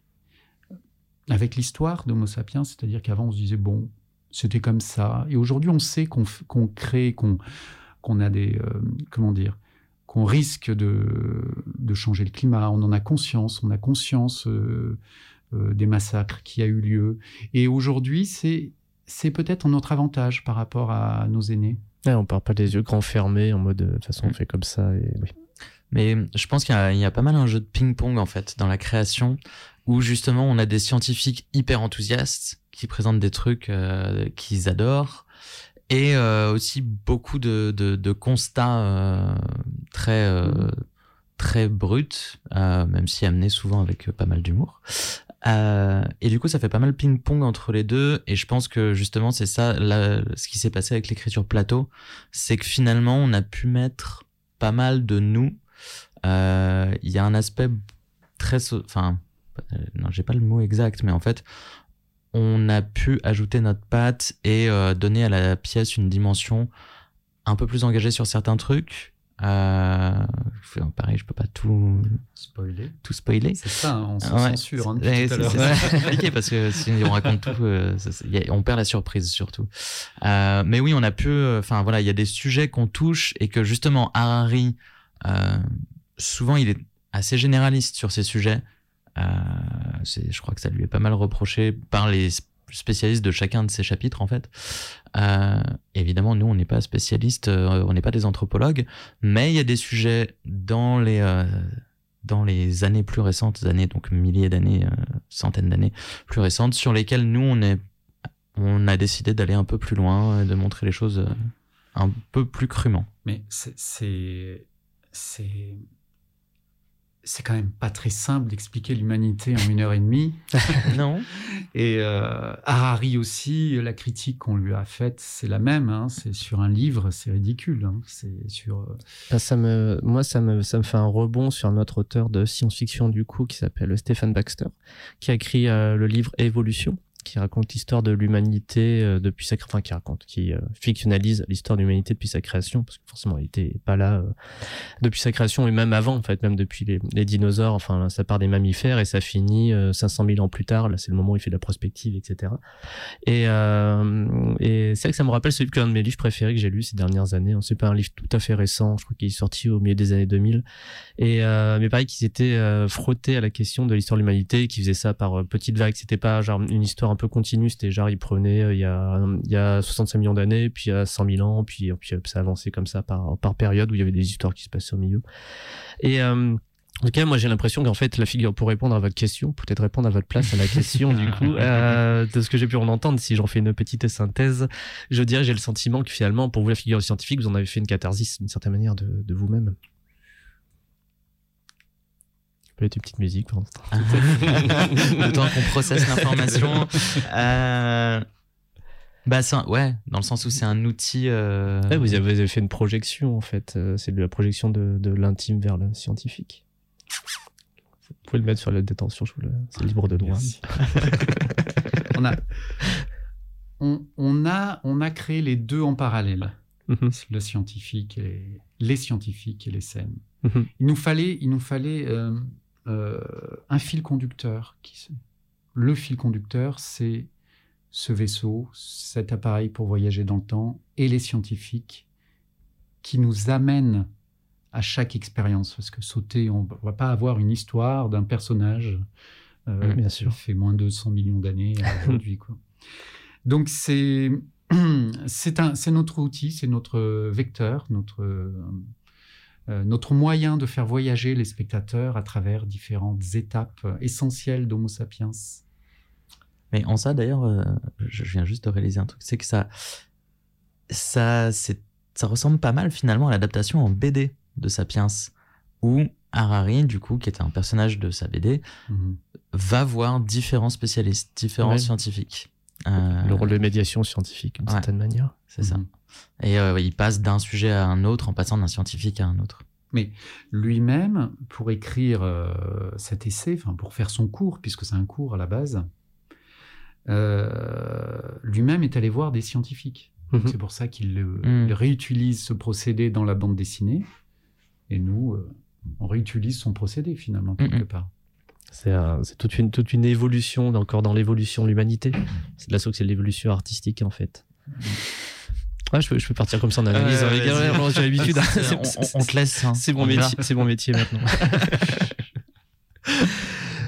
avec l'histoire d'Homo sapiens, c'est-à-dire qu'avant on se disait bon, c'était comme ça, et aujourd'hui on sait qu'on crée, qu'on a des, euh, comment dire, qu'on risque de, de, changer le climat, on en a conscience, on a conscience euh, euh, des massacres qui a eu lieu, et aujourd'hui c'est c'est peut-être notre avantage par rapport à nos aînés. Ouais, on part pas des yeux grands fermés en mode de toute façon on mm. fait comme ça et oui. Mais je pense qu'il y, a pas mal un jeu de ping-pong en fait dans la création où justement on a des scientifiques hyper enthousiastes qui présentent des trucs euh, qu'ils adorent et euh, aussi beaucoup de, de, de constats euh, très euh, très bruts, euh, même si amenés souvent avec pas mal d'humour. et du coup, ça fait pas mal ping-pong entre les deux. Et je pense que justement, c'est ça, là, ce qui s'est passé avec l'écriture plateau, c'est que finalement, on a pu mettre pas mal de nous. Il y a un aspect très, enfin, euh, non, j'ai pas le mot exact, mais en fait, on a pu ajouter notre patte et euh, donner à la pièce une dimension un peu plus engagée sur certains trucs. Euh, pareil, je peux pas tout spoiler. Tout spoiler. C'est ça, hein, on se censure. Hein, c'est compliqué parce que si on raconte tout, euh, on perd la surprise surtout. Euh, mais oui, on a pu. Enfin voilà, il y a des sujets qu'on touche et que justement Harari, souvent il est assez généraliste sur ces sujets. Euh, je crois que ça lui est pas mal reproché par les spécialistes de chacun de ces chapitres en fait. Euh, évidemment, nous on n'est pas spécialistes, euh, on n'est pas des anthropologues, mais il y a des sujets dans les dans les années plus récentes, années donc milliers d'années, centaines d'années plus récentes, sur lesquelles nous on est on a décidé d'aller un peu plus loin, de montrer les choses un peu plus crûment. Mais c'est c'est quand même pas très simple d'expliquer l'humanité en une heure et demie. non. Et euh, Harari aussi, la critique qu'on lui a faite, c'est la même. Hein. C'est sur un livre, c'est ridicule. Hein. C'est sur. Euh, ça me, moi, ça me, ça me fait un rebond sur un autre auteur de science-fiction du coup qui s'appelle Stephen Baxter, qui a écrit euh, le livre Évolution qui raconte l'histoire de l'humanité euh, depuis sa enfin qui raconte qui euh, fictionnalise l'histoire de l'humanité depuis sa création parce que forcément il était pas là euh, depuis sa création et même avant en fait même depuis les, dinosaures. Enfin ça part des mammifères et ça finit 500 000 ans plus tard. Là c'est le moment où il fait de la prospective etc et, c'est vrai que ça me rappelle celui qu'un de mes livres préférés que j'ai lu ces dernières années. C'est pas un livre tout à fait récent je crois qu'il est sorti au milieu des années 2000 et mais pareil qu'ils étaient frottés à la question de l'histoire de l'humanité qui faisait ça par petites vagues. C'était pas genre une histoire un peu continu. C'était genre, il prenait euh, il y a, il y a 65 millions d'années, puis il y a 100 000 ans, puis, puis ça avançait comme ça par, par période où il y avait des histoires qui se passaient au milieu. Et, euh, en tout cas, moi j'ai l'impression qu'en fait la figure, pour répondre à votre question, peut-être répondre à votre place à la question du coup, euh, de ce que j'ai pu en entendre, si j'en fais une petite synthèse, je dirais j'ai le sentiment que finalement pour vous la figure scientifique, vous en avez fait une catharsis d'une certaine manière de, de vous-même peut être une petite musique le temps qu'on processe l'information. Euh... Bah, c'est un- ouais, dans le sens où c'est un outil. euh, Ouais, vous, avez, vous avez fait une projection en fait. Euh, C'est de la projection de, de l'intime vers le scientifique. Vous pouvez le mettre sur la détention, je vous le... c'est libre de droit. On, a, on, on a, on a créé les deux en parallèle, Mhm, le scientifique et les scientifiques et les scènes. mhm. Il nous fallait, il nous fallait euh, euh, un fil conducteur. Qui, le fil conducteur, c'est ce vaisseau, cet appareil pour voyager dans le temps, et les scientifiques qui nous amènent à chaque expérience. Parce que sauter, on ne va pas avoir une histoire d'un personnage euh, Bien qui sûr. fait moins de 100 millions d'années aujourd'hui. quoi. Donc c'est c'est notre outil, c'est notre vecteur, notre euh, notre moyen de faire voyager les spectateurs à travers différentes étapes euh, essentielles d'Homo sapiens. Mais en ça, d'ailleurs, euh, je viens juste de réaliser un truc, c'est que ça, ça, ça ressemble pas mal finalement à l'adaptation en BD de Sapiens, où Harari, du coup, qui était un personnage de sa BD, Mhm. va voir différents spécialistes, différents Ouais. scientifiques. Euh, Le rôle de médiation scientifique, d'une Ouais. certaine manière. C'est ça. Et euh, il passe d'un sujet à un autre en passant d'un scientifique à un autre. Lui-même, pour écrire euh, cet essai, enfin pour faire son cours, puisque c'est un cours à la base, euh, lui-même est allé voir des scientifiques. Mhm. C'est pour ça qu'il il réutilise ce procédé dans la bande dessinée. Et nous, euh, on réutilise son procédé finalement, quelque part. C'est un- toute une, toute une évolution, encore dans l'évolution de l'humanité. C'est de la sorte que c'est l'évolution artistique en fait. Ouais, je, peux, je peux partir comme ça en analyse. Euh, hein, les gars, j'ai l'habitude. on, on- on te laisse. hein. C'est On mon métier, c'est mon métier maintenant.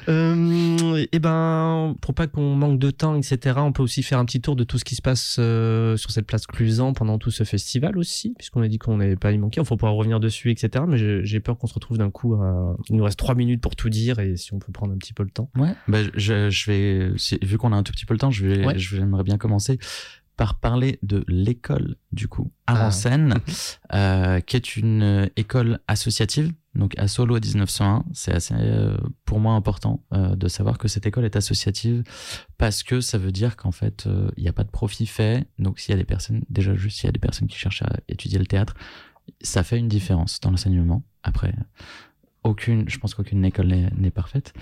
Euh, et ben, pour pas qu'on manque de temps, etc., on peut aussi faire un petit tour de tout ce qui se passe euh, sur cette place Clusan pendant tout ce festival aussi, puisqu'on a dit qu'on n'allait pas y manquer. Il faut pouvoir revenir dessus, etc. Mais j'ai- peur qu'on se retrouve d'un coup. À... Il nous reste trois minutes pour tout dire, et si on peut prendre un petit peu le temps. Ouais, bah, je, je vais, si- vu qu'on a un tout petit peu le temps, je vais, Ouais. je vais- j'aimerais bien commencer par parler de l'école, du coup, à Ah. Euh, qui est une euh, école associative, donc à Solo 1901. C'est assez, euh, pour moi, important euh, de savoir que cette école est associative parce que ça veut dire qu'en fait, euh, il n'y a pas de profit fait. Donc, s'il y a des personnes, déjà juste s'il y a des personnes qui cherchent à étudier le théâtre, ça fait une différence dans l'enseignement. Après, aucune, je pense qu'aucune école n'est parfaite.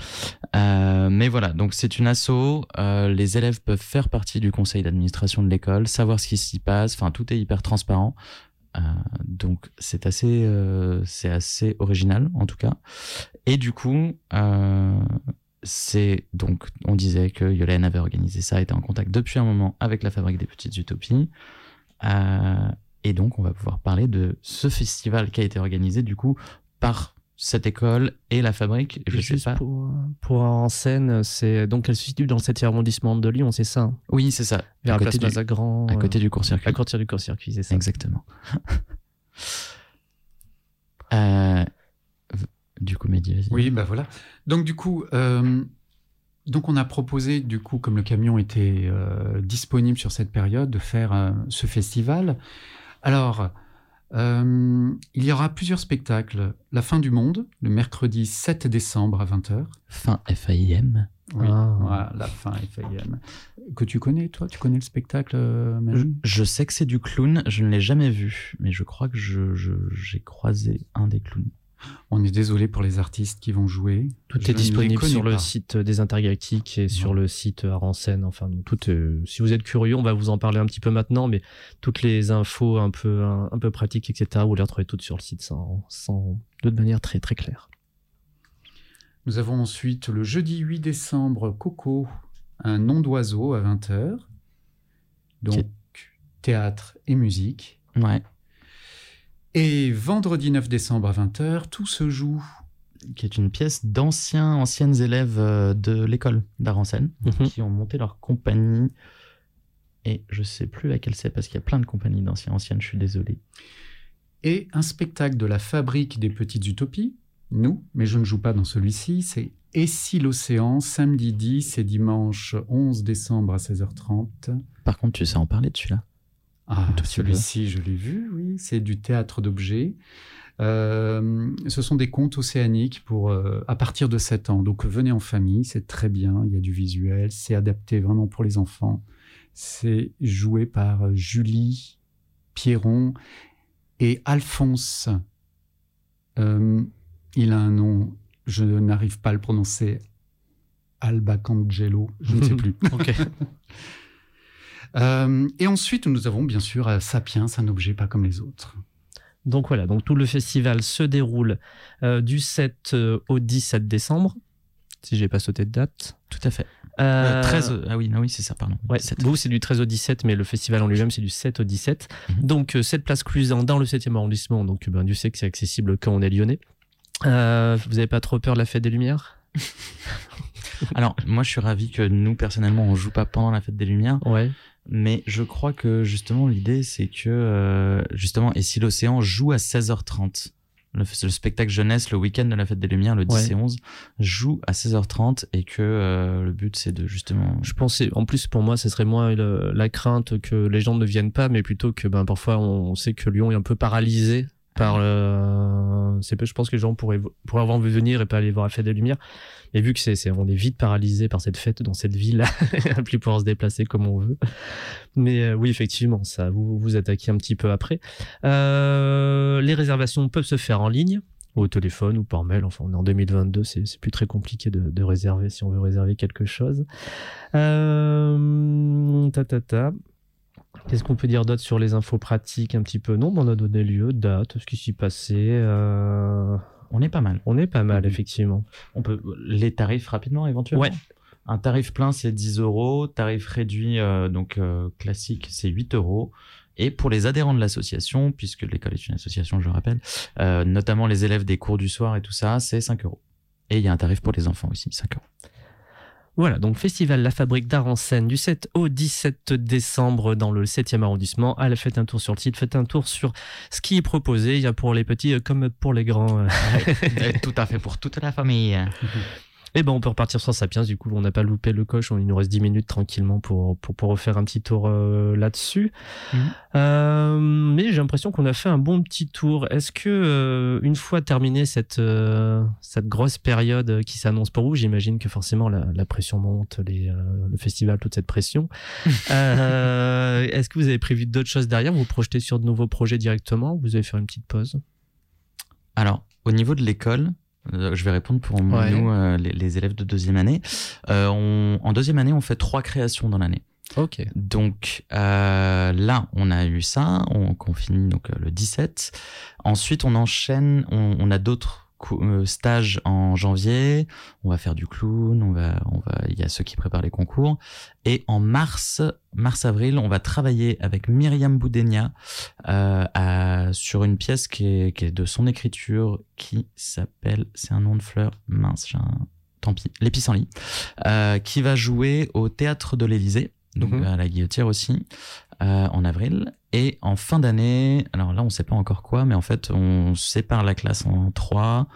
Euh, mais voilà, donc c'est une asso. euh, les élèves peuvent faire partie du conseil d'administration de l'école, savoir ce qui s'y passe. Enfin, tout est hyper transparent. Euh, donc c'est assez, c'est assez original en tout cas. Et du coup, c'est donc on disait que Yolène avait organisé ça, était en contact depuis un moment avec la Fabrique des Petites Utopies. Et donc on va pouvoir parler de ce festival qui a été organisé du coup par cette école et la fabrique. Je sais Juste pas. pour, pour en scène, c'est donc elle se situe dans le 7e arrondissement de Lyon, c'est ça hein? Oui, c'est ça. Vers à la côté du, Mazagran. à côté euh, du court-circuit. à côté du court-circuit, c'est ça. Exactement. Euh, du coup, Mehdi, vas-y. Oui, bah voilà. Donc du coup, euh, donc on a proposé, du coup, comme le camion était euh, disponible sur cette période, de faire euh, ce festival. Alors, euh, il y aura plusieurs spectacles. La fin du monde, le mercredi 7 décembre à 20h. Fin FAIM. Oui, Ah. voilà, la fin FAIM. Que tu connais, toi? Tu connais le spectacle, euh, Je, Manu je sais que c'est du clown, je ne l'ai jamais vu, mais je crois que je, je- j'ai croisé un des clowns. On est désolé pour les artistes qui vont jouer. Tout Je est disponible sur le site des Intergalactiques et sur le site Aransen. Enfin, donc, tout, euh, si vous êtes curieux, on va vous en parler un petit peu maintenant, mais toutes les infos un peu, un, un peu pratiques, etc., vous les retrouvez toutes sur le site sans, sans, de manière très, très claire. Nous avons ensuite le jeudi 8 décembre, Coco, un nom d'oiseau à 20h. Donc, théâtre et musique. Ouais. Et vendredi 9 décembre à 20h, tout se joue. Qui est une pièce d'anciens, anciennes élèves euh, de l'école d'Arancène, Mhm. qui ont monté leur compagnie. Et je sais plus laquelle c'est parce qu'il y a plein de compagnies d'anciens, anciennes, je suis désolé. Et un spectacle de la Fabrique des Petites Utopies. Nous, mais je ne joue pas dans celui-ci. C'est Et si l'océan, samedi 10 et dimanche 11 décembre à 16h30. Par contre, tu sais en parler de celui-là Ah, celui-ci, je l'ai vu, oui. C'est du théâtre d'objets. Euh, ce sont des contes océaniques pour euh, à partir de 7 ans. Donc venez en famille, c'est très bien. Il y a du visuel, c'est adapté vraiment pour les enfants. C'est joué par Julie Pierron et Alphonse. Euh, il a un nom, je n'arrive pas à le prononcer. Alba Cangelo, je ne sais plus. Ok. Euh, et ensuite, nous avons bien sûr euh, Sapiens, un objet pas comme les autres. Donc voilà, donc tout le festival se déroule euh, du 7 euh, au 17 décembre, si j'ai pas sauté de date. Tout à fait. Euh, Euh, 13. Ah oui, non, oui, c'est ça, pardon. Ouais, 17. vous c'est du 13 au 17, mais le festival en lui-même c'est du 7 au 17. Mhm. Donc euh, cette place Cluzan dans le 7e arrondissement, donc ben, Dieu sait que c'est accessible quand on est lyonnais. Euh, vous avez pas trop peur de la fête des Lumières? Alors, moi, je suis ravi que nous, personnellement, on joue pas pendant la fête des Lumières. Ouais. Mais je crois que justement l'idée c'est que euh, justement et si l'océan joue à 16h30 le, le spectacle jeunesse le week-end de la fête des lumières le 10 Ouais. et 11 joue à 16h30 et que euh, le but c'est de justement Je pensais, en plus pour moi, ce serait moins le- la crainte que les gens ne viennent pas, mais plutôt que ben, parfois on, on sait que Lyon est un peu paralysé par le. Je pense que les gens pourraient, pourraient avoir envie de venir et pas aller voir la fête des Lumières. Et vu que c'est, on est vite paralysé par cette fête dans cette ville, à plus pouvoir se déplacer comme on veut. Mais euh, oui, effectivement, ça, vous vous attaquez un petit peu après. Euh, les réservations peuvent se faire en ligne au téléphone ou par mail. Enfin, on est en 2022, c'est c'est plus très compliqué de, de réserver si on veut réserver quelque chose. Euh, ta, ta, ta. Qu'est-ce qu'on peut dire d'autre sur les infos pratiques un petit peu? Non, on a donné lieu, date, ce qui s'y passait. euh, on est pas mal On est pas mal, Mhm. effectivement. on peut les tarifs rapidement éventuellement? Ouais. un tarif plein c'est 10 euros tarif réduit euh, donc euh, classique c'est 8 euros et pour les adhérents de l'association, puisque l'école est une association, je le rappelle, euh, notamment les élèves des cours du soir et tout ça, c'est 5 euros. Et il y a un tarif pour les enfants aussi, 5 euros. Voilà, donc Festival La Fabrique d'Art en scène du 7 au 17 décembre dans le 7e arrondissement. Allez, faites un tour sur le site, faites un tour sur ce qui est proposé. Il y a pour les petits euh, comme pour les grands. euh. tout à fait pour toute la famille. Et ben on peut repartir sur Sapiens, du coup on n'a pas loupé le coche, on- il nous reste 10 minutes tranquillement pour, pour, pour refaire un petit tour euh, là-dessus. Mhm. Euh, mais j'ai l'impression qu'on a fait un bon petit tour. Est-ce que euh, une fois terminée cette, euh, cette grosse période qui s'annonce pour vous, j'imagine que forcément la, la pression monte, les, euh, le festival, toute cette pression. Euh, Est-ce que vous avez prévu d'autres choses derrière? Vous vous projetez sur de nouveaux projets directement? Ou Vous allez faire une petite pause? Alors, au niveau de l'école, euh, je vais répondre pour Ouais. nous, euh, les, les élèves de deuxième année. Euh, on- en deuxième année, on fait trois créations dans l'année. Ok. Donc là, on a eu ça, on, finit donc le 17. Ensuite, on enchaîne, on, on a d'autres euh, stages en janvier. On va faire du clown, on va, on va, il y a ceux qui préparent les concours. Et en mars, mars-avril, on va travailler avec Myriam Boudenia euh, à- sur une pièce qui est, qui est de son écriture, qui s'appelle, c'est un nom de fleur, mince, j'ai un- tant pis, les pissenlits, euh, qui va jouer au théâtre de l'Élysée donc Mhm. à la guillotière aussi, euh, en avril. Et en fin d'année, alors là, on sait pas encore quoi, mais en fait, on sépare la classe en trois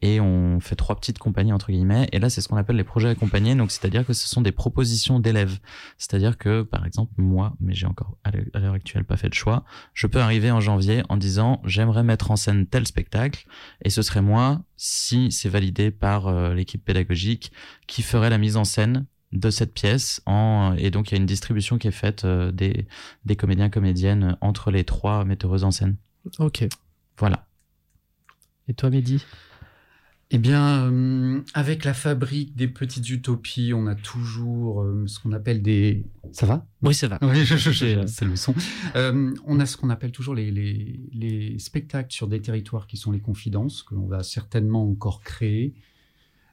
et on fait trois petites compagnies, entre guillemets. Et là, c'est ce qu'on appelle les projets accompagnés. Donc, c'est-à-dire que ce sont des propositions d'élèves. C'est-à-dire que, par exemple, moi, mais j'ai encore à l'heure- à l'heure actuelle pas fait de choix, je peux arriver en janvier en disant, j'aimerais mettre en scène tel spectacle. Et ce serait moi, si c'est validé par euh, l'équipe pédagogique, qui ferait la mise en scène de cette pièce en et donc il y a une distribution qui est faite euh, des des comédiens comédiennes entre les trois metteuses en scène Ok. voilà Et toi, Mehdi? Eh bien, euh, avec la fabrique des petites utopies, on a toujours euh, ce qu'on appelle des... Ça va? Oui, ça va. Oui, je- je- je- J'ai, euh, c'est le son. Euh, on a ce qu'on appelle toujours les, les, les spectacles sur des territoires qui sont les confidences, que l'on va certainement encore créer,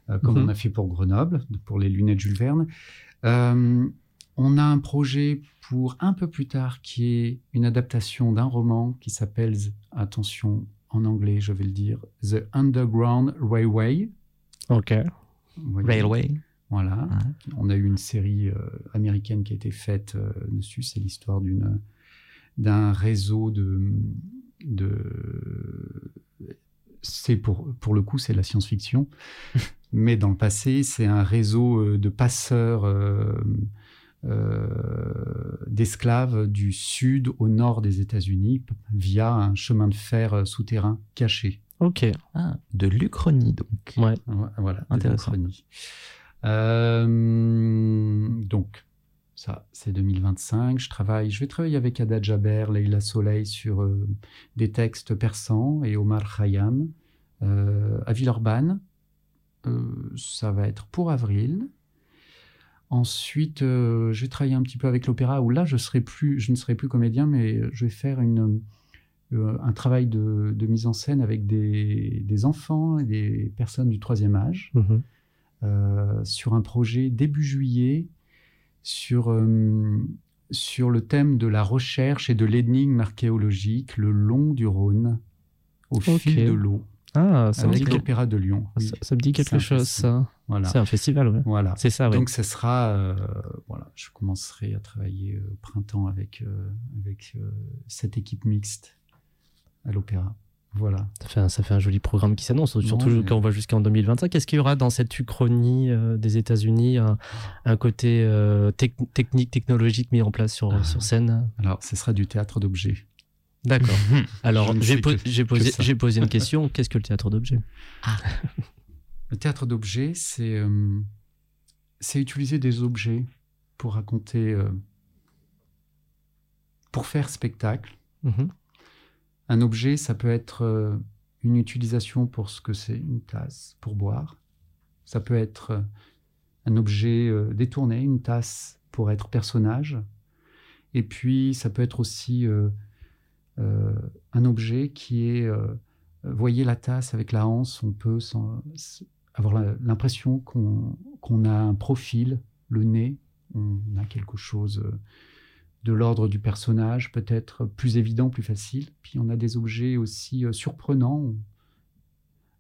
euh, comme Mhm. on a fait pour Grenoble, pour les lunettes Jules Verne. Euh, on a un projet pour un peu plus tard qui est une adaptation d'un roman qui s'appelle, attention en anglais, je vais le dire, The Underground Railway. Ok. Railway voilà. Ouais. On a eu une série euh, américaine qui a été faite euh, dessus. C'est l'histoire d'une d'un réseau de de c'est pour pour le coup c'est la science-fiction, mais dans le passé c'est un réseau euh, de passeurs euh, euh, d'esclaves du sud au nord des États-Unis via un chemin de fer souterrain caché. Ok. ah, de l'Uchronie donc Ouais. Voilà, Intéressant. Euh, donc, Ça, c'est 2025. Je travaille, je vais travailler avec Ada Jaber, Leila Soleil sur euh, des textes persans et Omar Khayyam euh, à Villeurbanne. Euh, ça va être pour avril. Ensuite, je vais travailler un petit peu avec l'opéra où là, je, serai plus, je ne serai plus comédien, mais je vais faire une, un travail de, mise en scène avec des, enfants et des personnes du troisième âge mhm. sur un projet début juillet sur, euh, sur le thème de la recherche et de l'énigme archéologique le long du Rhône, au fil de l'eau. Ah, ça avec l'Opéra de Lyon. Ça, me dit quelque chose, ça. Voilà. C'est un festival, ouais. Voilà. C'est ça, Donc, ce sera. Euh, voilà, je commencerai à travailler euh, au printemps avec, avec cette équipe mixte à l'Opéra. Voilà. Ça fait, un, ça fait un joli programme qui s'annonce, surtout quand on va jusqu'en 2025. Qu'est-ce qu'il y aura dans cette uchronie euh, des États-Unis un, côté euh, technique, technologique mis en place sur, ah. sur scène? Alors, ce sera du théâtre d'objets. D'accord. Alors, j'ai posé, posé une question. Qu'est-ce que le théâtre d'objets? Ah. Le théâtre d'objets, c'est euh, c'est utiliser des objets pour raconter, pour faire spectacle. Mm-hmm. Un objet, ça peut être euh, une utilisation pour ce que c'est une tasse pour boire. Ça peut être euh, un objet euh, détourné, une tasse pour être personnage. Et puis, ça peut être aussi un objet qui est, voyez la tasse avec la hanse, on peut avoir l'impression qu'on a un profil, le nez, on a quelque chose de l'ordre du personnage, peut-être plus évident, plus facile. Puis on a des objets aussi euh, surprenants.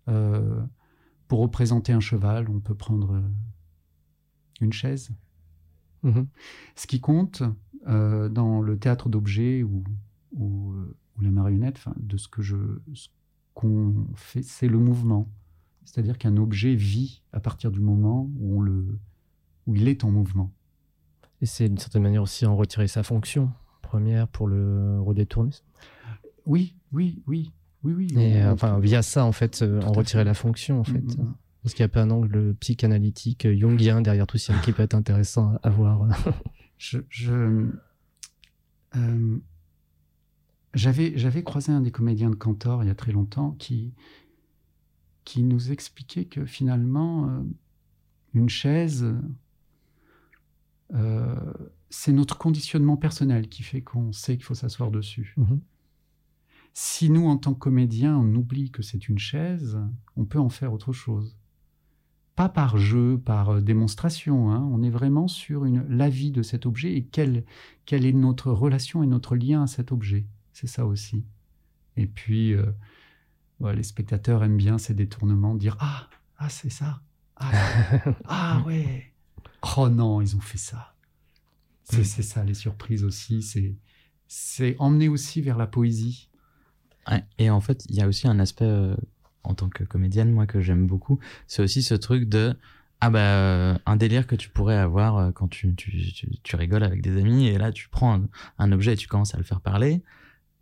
Euh, pour représenter un cheval, on peut prendre euh, une chaise. Mm-hmm. Ce qui compte dans le théâtre d'objets ou, ou, la marionnette, de ce que je, qu'on fait, c'est le mouvement. C'est-à-dire qu'un objet vit à partir du moment où, on le, où il est en mouvement. Et c'est d'une certaine manière aussi en retirer sa fonction première pour le redétourner. Oui, oui, oui, oui, oui. Et enfin, via ça, en fait, euh, en retirer la fonction, en fait. Mm, mm, mm. Parce qu'il n'y a pas un angle psychanalytique euh, jungien derrière tout ça qui peut être intéressant à voir. je, euh, j'avais, croisé un des comédiens de Cantor il y a très longtemps qui, qui nous expliquait que finalement, une chaise, euh, c'est notre conditionnement personnel qui fait qu'on sait qu'il faut s'asseoir dessus. Mhm. Si nous, en tant que comédiens, on oublie que c'est une chaise, on peut en faire autre chose. Pas par jeu, par euh, démonstration, hein. on est vraiment sur une, la vie de cet objet et quelle, quelle est notre relation et notre lien à cet objet. C'est ça aussi. Et puis, euh, les spectateurs aiment bien ces détournements, dire Ah, ah c'est ça. Ah, ah ouais. Oh non, ils ont fait ça. C'est ça, les surprises aussi. C'est emmener aussi vers la poésie. et en fait, il y a aussi un aspect, euh, en tant que comédienne, moi, que j'aime beaucoup. C'est aussi ce truc de. Ah bah, un délire que tu pourrais avoir euh, quand tu, tu, rigoles avec des amis, et là, tu prends un, objet et tu commences à le faire parler.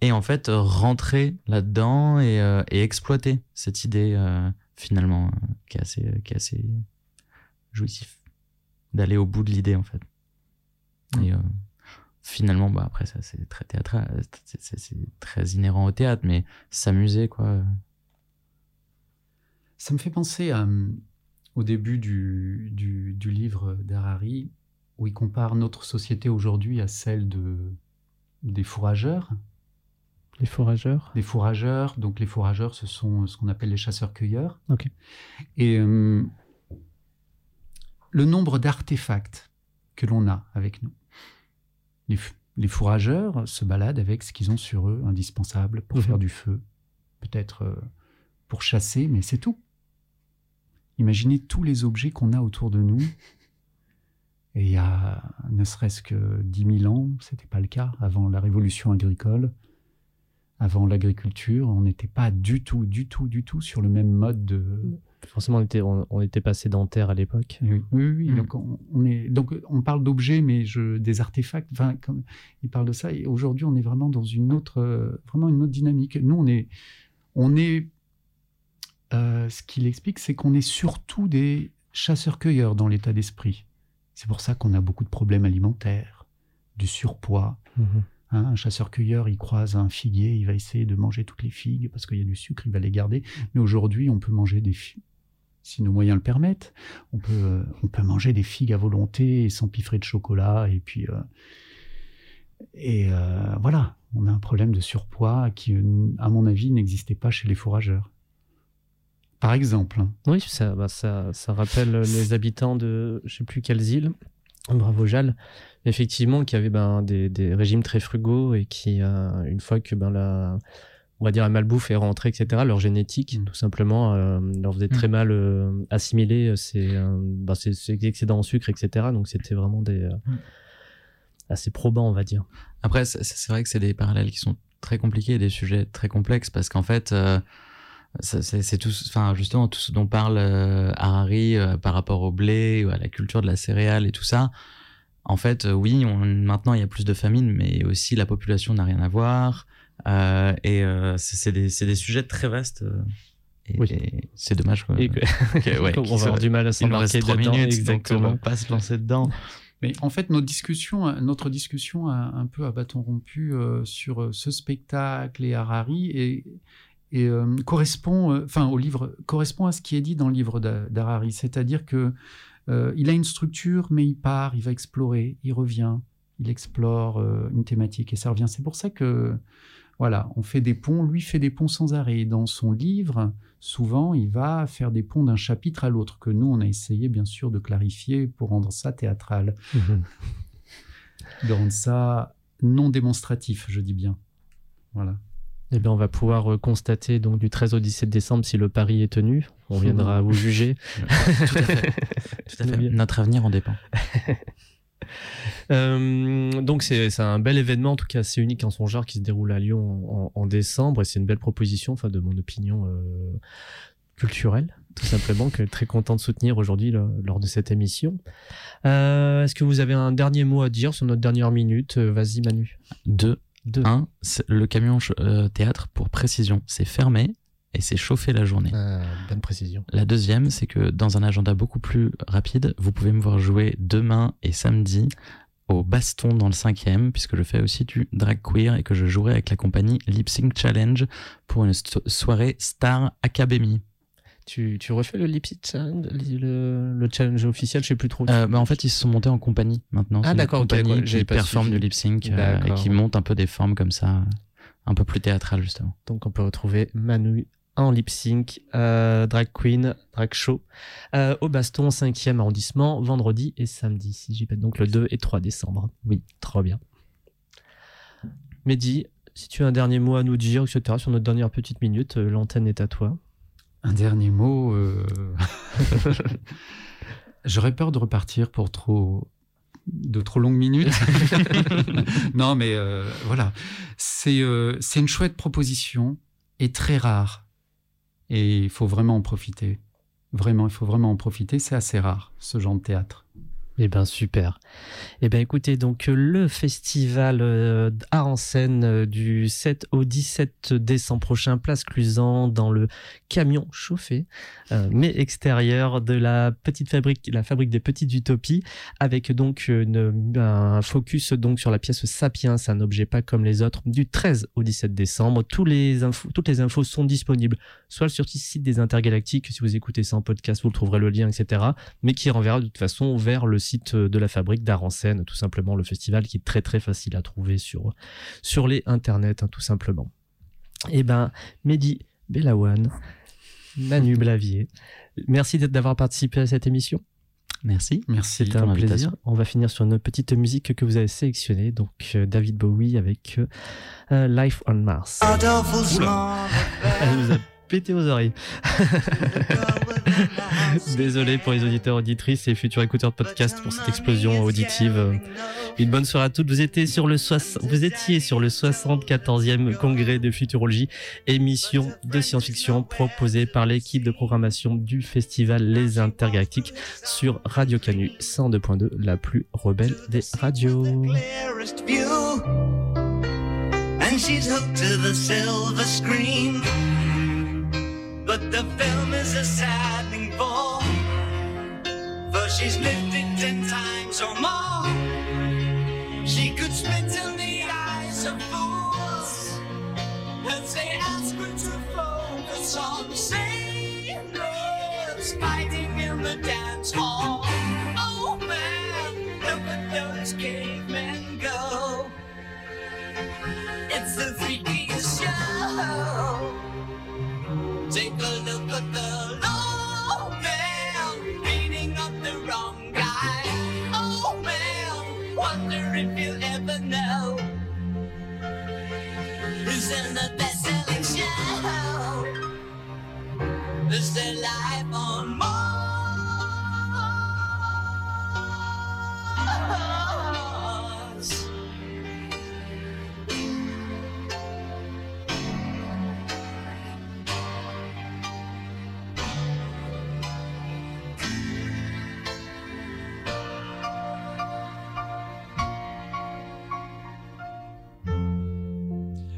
Et en fait, rentrer là-dedans et, euh, et, exploiter cette idée, finalement, qui est assez, qui est assez jouissif d'aller au bout de l'idée en fait. Mm. Et euh, finalement, bah après ça c'est très théâtral, c'est très inhérent au théâtre, mais s'amuser quoi. Ça me fait penser à, au début du, du, du livre d'Harari où il compare notre société aujourd'hui à celle de des fourrageurs. Les fourrageurs Les fourrageurs. Donc les fourrageurs, ce sont ce qu'on appelle les chasseurs-cueilleurs. Ok. Et euh, le nombre d'artefacts que l'on a avec nous. Les, fourrageurs se baladent avec ce qu'ils ont sur eux, indispensable pour mhm. faire du feu, peut-être euh, pour chasser, mais c'est tout. Imaginez tous les objets qu'on a autour de nous. Et il y a ne serait-ce que 10 000 ans, ce n'était pas le cas avant la révolution agricole, avant l'agriculture, on n'était pas du tout, du tout, du tout sur le même mode de, Forcément, on était, on, était pas sédentaire à l'époque. Oui, oui, mm. Donc, on, est, donc, on parle d'objets, mais je, des artefacts. Enfin, comme il parle de ça. Et aujourd'hui, on est vraiment dans une autre, vraiment une autre dynamique. Nous, on est, on est. Euh, ce qu'il explique, c'est qu'on est surtout des chasseurs-cueilleurs dans l'état d'esprit. C'est pour ça qu'on a beaucoup de problèmes alimentaires, du surpoids. Mhm. Hein, un chasseur-cueilleur, il croise un figuier, il va essayer de manger toutes les figues parce qu'il y a du sucre, il va les garder. Mais aujourd'hui, on peut manger des figues, si nos moyens le permettent, on peut, euh, on peut manger des figues à volonté et s'empiffrer de chocolat. Et puis, euh, et euh, voilà, on a un problème de surpoids qui, à mon avis, n'existait pas chez les fourrageurs. Par exemple. hein. Oui, ça, bah, ça, ça rappelle les habitants de je sais plus quelles îles, Bravo Jal, effectivement, qui avaient ben, des, des régimes très frugaux et qui, une fois que ben, la, on va dire la malbouffe est rentrée, etc., leur génétique, Mm. tout simplement, euh, leur faisait très mal euh, assimiler ces, euh, ben, ces, ces excédents en sucre, etc. Donc c'était vraiment des euh, Mm. assez probants, on va dire. Après, c'est- vrai que c'est des parallèles qui sont très compliqués des sujets très complexes parce qu'en fait, euh, c'est tout, enfin justement tout ce dont parle euh, Harari euh, par rapport au blé ou à la culture de la céréale et tout ça. En fait, euh, oui, on, maintenant il y a plus de famine, mais aussi la population n'a rien à voir. Euh, et euh, c'est des, c'est des sujets très vastes. euh, et, Oui. et c'est dommage. Quoi. Et que- que- ouais, on va avoir du mal à s'embarquer dedans. minutes, donc on exactement. va pas se lancer dedans. Mais en fait, notre discussion, notre discussion a un peu à bâton rompu euh, sur ce spectacle et Harari et, et euh, correspond, euh, enfin au livre, correspond à ce qui est dit dans le livre d'Ha- d'Harari, c'est-à-dire que euh, il a une structure, mais il part, il va explorer, il revient, il explore euh, une thématique et ça revient. C'est pour ça que voilà, on fait des ponts. Lui fait des ponts sans arrêt. Et dans son livre, souvent, il va faire des ponts d'un chapitre à l'autre que nous, on a essayé bien sûr de clarifier pour rendre ça théâtral Mhm. de rendre ça non démonstratif, je dis bien. Voilà. Eh bien, on va pouvoir euh, constater donc du 13 au 17 décembre si le pari est tenu. On viendra vous juger. Tout à fait. Tout à fait. Bien. Notre avenir en dépend. Euh, donc c'est un bel événement, en tout cas assez unique en son genre, qui se déroule à Lyon en, en décembre, et c'est une belle proposition, enfin de mon opinion euh, culturelle, tout simplement, que très content de soutenir aujourd'hui lors de cette émission. Euh, Est-ce que vous avez un dernier mot à dire sur notre dernière minute? Vas-y Manu. Deux. Deux. Un, le camion théâtre, pour précision, c'est fermé et c'est chauffé la journée. Euh, bonne précision. La deuxième, c'est que dans un agenda beaucoup plus rapide, vous pouvez me voir jouer demain et samedi au baston dans le cinquième, puisque je fais aussi du drag queer et que je jouerai avec la compagnie Lip Sync Challenge pour une so- soirée Star Academy. Tu, tu refais le lip sync challenge, le, le challenge officiel, je sais plus trop. Euh, bah, en fait, ils se sont montés en compagnie maintenant. Ah, d'accord, ok, compagnie qui performe du lip sync euh, et qui monte un peu des formes comme ça, un peu plus théâtrales justement. Donc on peut retrouver Manu en lip sync, euh, drag queen, drag show, euh, au Baston, 5e arrondissement, vendredi et samedi, si j'y pète donc le 2 et 3 décembre. Oui, trop bien. Mehdi, si tu as un dernier mot à nous dire, etc., sur notre dernière petite minute, euh, l'antenne est à toi. Un dernier mot. J'aurais peur de repartir pour trop de trop longues minutes. non, mais voilà, c'est une chouette proposition et très rare. Et il faut vraiment en profiter. Vraiment, il faut vraiment en profiter. C'est assez rare ce genre de théâtre. Eh ben super. Eh ben écoutez donc euh, le festival euh, Art en scène euh, du 7 au 17 décembre prochain, place Clusan, dans le camion chauffé, mais extérieur de la petite fabrique, la fabrique des petites utopies, avec donc un focus donc sur la pièce Sapiens, un objet pas comme les autres, du 13 au 17 décembre. Tous les infos, toutes les infos sont disponibles, soit sur le site des Intergalactiques, si vous écoutez ça en podcast, vous le trouverez le lien, etc mais qui renverra de toute façon vers le site de la fabrique d'art en scène, tout simplement le festival qui est très très facile à trouver sur, sur les internets, hein, tout simplement. Et ben, Mehdi Belawan, Manu Blavier, merci d'avoir participé à cette émission. Merci. Merci. C'était pour un plaisir. On va finir sur une petite musique que vous avez sélectionnée, donc euh, David Bowie avec euh, euh, Life on Mars. Elle nous a pété aux oreilles. Désolé pour les auditeurs, auditrices et futurs écouteurs de podcast pour cette explosion auditive. Une bonne soirée à toutes. Vous étiez sur le, vous étiez sur le 74e congrès de futurologie, émission de science-fiction proposée par l'équipe de programmation du festival Les Intergalactiques sur Radio Canu 102.2, la plus rebelle des radios. she's hooked to the silver. But the film is a saddening bore. For she's lived it ten times or more. She could spit in the eyes of fools as they ask her to focus on sailors fighting in the dance hall. Oh man, look at those cavemen go. It's the freakiest show. Take a look at the low man beating up the wrong guy. Oh man, wonder if you'll ever know. Who's in the best-selling show? Is there life on Mars?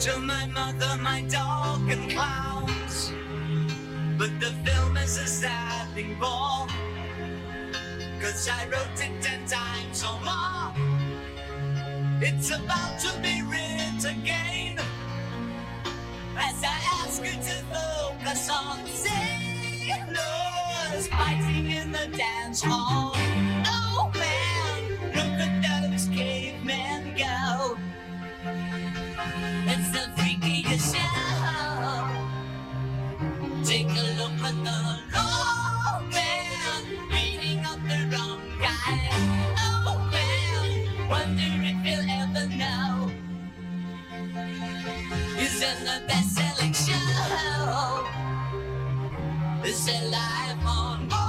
to my mother, my dog, and clowns. But the film is a stabbing ball. Cause I wrote it ten times or more. It's about to be written again. As I ask you to focus on sailors fighting in the dance hall. fiction, the best selling show. Is alive on.